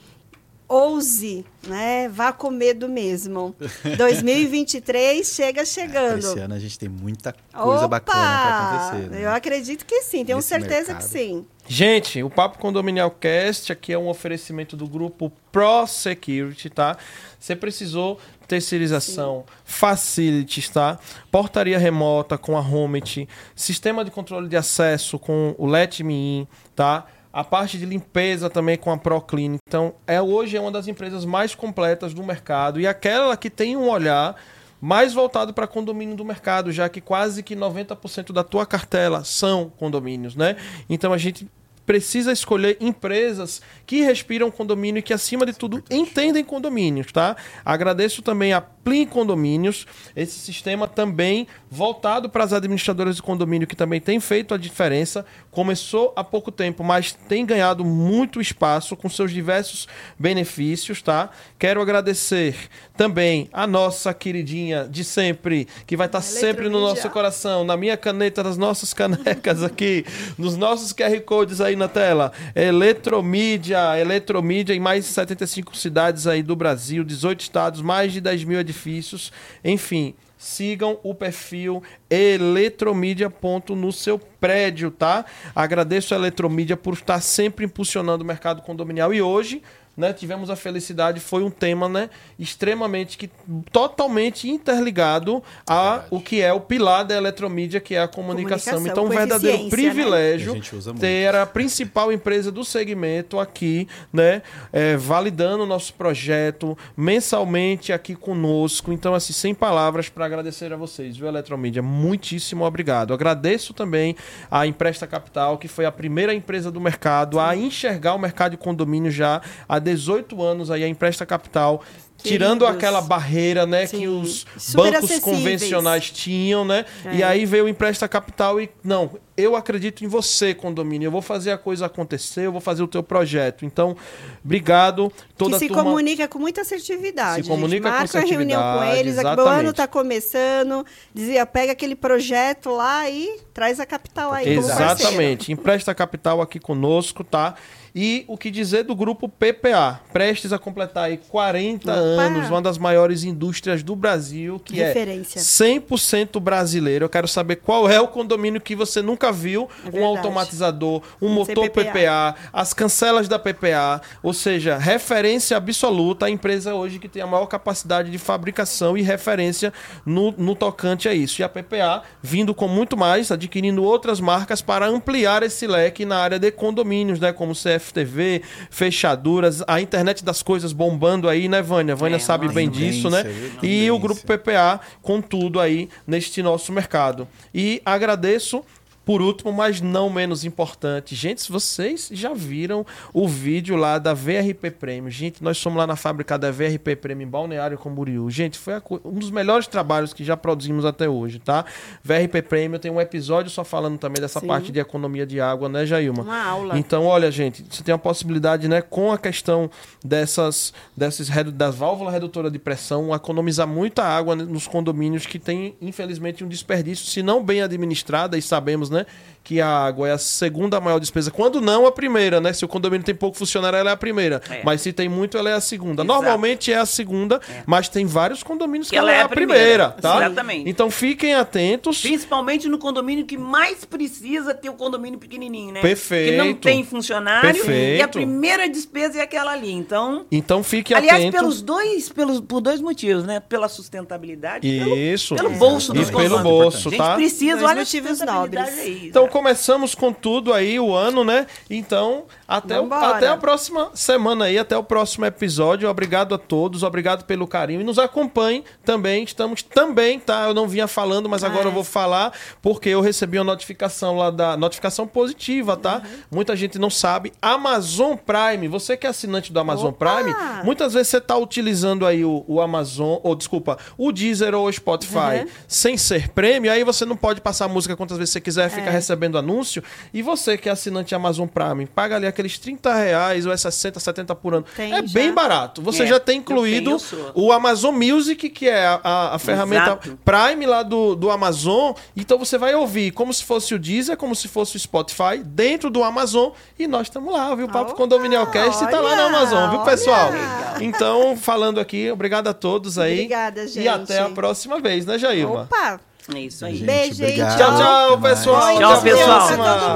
Ouse, né? Vá com medo mesmo. 2023 chega chegando. Esse ano a gente tem muita coisa Opa! bacana pra acontecer. né? Eu acredito que sim, tenho Nesse certeza mercado. que sim. Gente, o Papo Condominial Cast aqui é um oferecimento do grupo Pro Security, tá? Você precisou terceirização, facilities, tá? Portaria remota com a Homet, sistema de controle de acesso com o Let Me In, tá? A parte de limpeza também com a ProClean. Então, é, hoje é uma das empresas mais completas do mercado e aquela que tem um olhar mais voltado para condomínio do mercado, já que quase que 90% da tua cartela são condomínios, né? Então a gente precisa escolher empresas que respiram condomínio e que, acima de tudo, entendem condomínios, tá? Agradeço também a Plin Condomínios, esse sistema também voltado para as administradoras de condomínio, que também tem feito a diferença. Começou há pouco tempo, mas tem ganhado muito espaço com seus diversos benefícios, tá? Quero agradecer também a nossa queridinha de sempre, que vai estar sempre no nosso coração, na minha caneta, nas nossas canecas aqui, nos nossos QR Codes aí na tela. Eletromídia, Eletromídia em mais de 75 cidades aí do Brasil, 18 estados, mais de 10 mil edifícios. Enfim, sigam o perfil Eletromídia no seu prédio, tá? Agradeço a Eletromídia por estar sempre impulsionando o mercado condominial e hoje né, tivemos a felicidade, foi um tema né, extremamente, que, totalmente interligado a o que é o pilar da eletromídia, que é a comunicação. Comunicação, então, um verdadeiro né? privilégio A usa muito. ter a principal empresa do segmento aqui, né, é, validando o nosso projeto mensalmente aqui conosco. Então, assim, sem palavras para agradecer a vocês, viu, Eletromídia? Muitíssimo obrigado. Agradeço também a Empresta Capital, que foi a primeira empresa do mercado a enxergar o mercado de condomínio já há 18 anos aí, a Empresta Capital. Tirando Queridos. aquela barreira, né, que Sim. os Super bancos convencionais tinham, né? É. E aí veio o Empresta Capital e, não, eu acredito em você, condomínio. Eu vou fazer a coisa acontecer, eu vou fazer o teu projeto. Então, obrigado. Toda que se turma... comunica com muita assertividade. Se comunica gente. com Marca uma reunião com assertividade, eles. O ano está começando. Dizia, pega aquele projeto lá e traz a capital aí. Exatamente. Empresta Capital aqui conosco, tá? E o que dizer do grupo PPA? Prestes a completar aí 40 Opa! anos, uma das maiores indústrias do Brasil, que Referência. é 100% brasileiro. Eu quero saber qual é o condomínio que você nunca viu, É um automatizador, um motor CPPA. PPA, as cancelas da PPA, ou seja, referência absoluta, a empresa hoje que tem a maior capacidade de fabricação e referência no, no tocante a isso. E a PPA vindo com muito mais, adquirindo outras marcas para ampliar esse leque na área de condomínios, né? Como CFTV, fechaduras, a internet das coisas bombando aí, né, Vânia? Vânia É, sabe bem disso, né? E o grupo PPA com tudo aí neste nosso mercado. E agradeço por último, mas não menos importante, gente, vocês já viram o vídeo lá da VRP Prêmio, gente, nós somos lá na fábrica da VRP Prêmio em Balneário Camboriú. Gente, foi um dos melhores trabalhos que já produzimos até hoje, tá? VRP Prêmio tem um episódio só falando também dessa Sim. parte de economia de água, né, Jailma? Uma aula. Então, olha, gente, você tem a possibilidade, né, com a questão dessas, dessas das válvulas redutoras de pressão, economizar muita água né, nos condomínios que tem, infelizmente, um desperdício, se não bem administrada, e sabemos, né, né? Que a água é a segunda maior despesa. Quando não, a primeira, né? Se o condomínio tem pouco funcionário, ela é a primeira. É. Mas se tem muito, ela é a segunda. Exato. Normalmente é a segunda, mas tem vários condomínios que, Que ela é a primeira, tá? Exatamente. Então fiquem atentos. Principalmente no condomínio que mais precisa ter o condomínio pequenininho, né? Perfeito. Que não tem funcionário Perfeito. e a primeira despesa é aquela ali. Então, Então fiquem aliás, atentos. pelos dois, pelos, por dois motivos, né? Pela sustentabilidade e pelo, Isso. pelo bolso E dos pelo condomínios. bolso, A gente tá? precisa, olha motivos nobres. aí. Então sabe? Começamos com tudo aí o ano, né? Então, até, o- até a próxima semana aí, até o próximo episódio. Obrigado a todos, obrigado pelo carinho. E nos acompanhem também. Estamos também, tá? Eu não vinha falando, mas agora Ah, eu vou falar, porque eu recebi uma notificação lá da. Notificação positiva, tá? Uhum. Muita gente não sabe. Amazon Prime, você que é assinante do Amazon Opa! Prime, muitas vezes você tá utilizando aí o, o Amazon, ou desculpa, o Deezer ou o Spotify Uhum. sem ser prêmio, aí você não pode passar a música quantas vezes você quiser, fica É. recebendo anúncio. E você que é assinante Amazon Prime, paga ali aqueles 30 reais ou é 60, 70 por ano. Tem é já. bem barato. Você É, já tem incluído o Amazon Music, que é a, a- a ferramenta Exato. Prime lá do, do Amazon. Então você vai ouvir como se fosse o Deezer, como se fosse o Spotify, dentro do Amazon. E nós estamos lá, viu? O Papo Opa, Condominial Cast tá lá na Amazon, viu, pessoal? olha. Então, falando aqui, obrigado a todos aí. Obrigada, E gente. até a próxima vez, né, Jailma? Opa! É isso aí. Beijo, gente. Tchau, tchau, pessoal. Tchau, pessoal.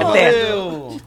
Até. Valeu.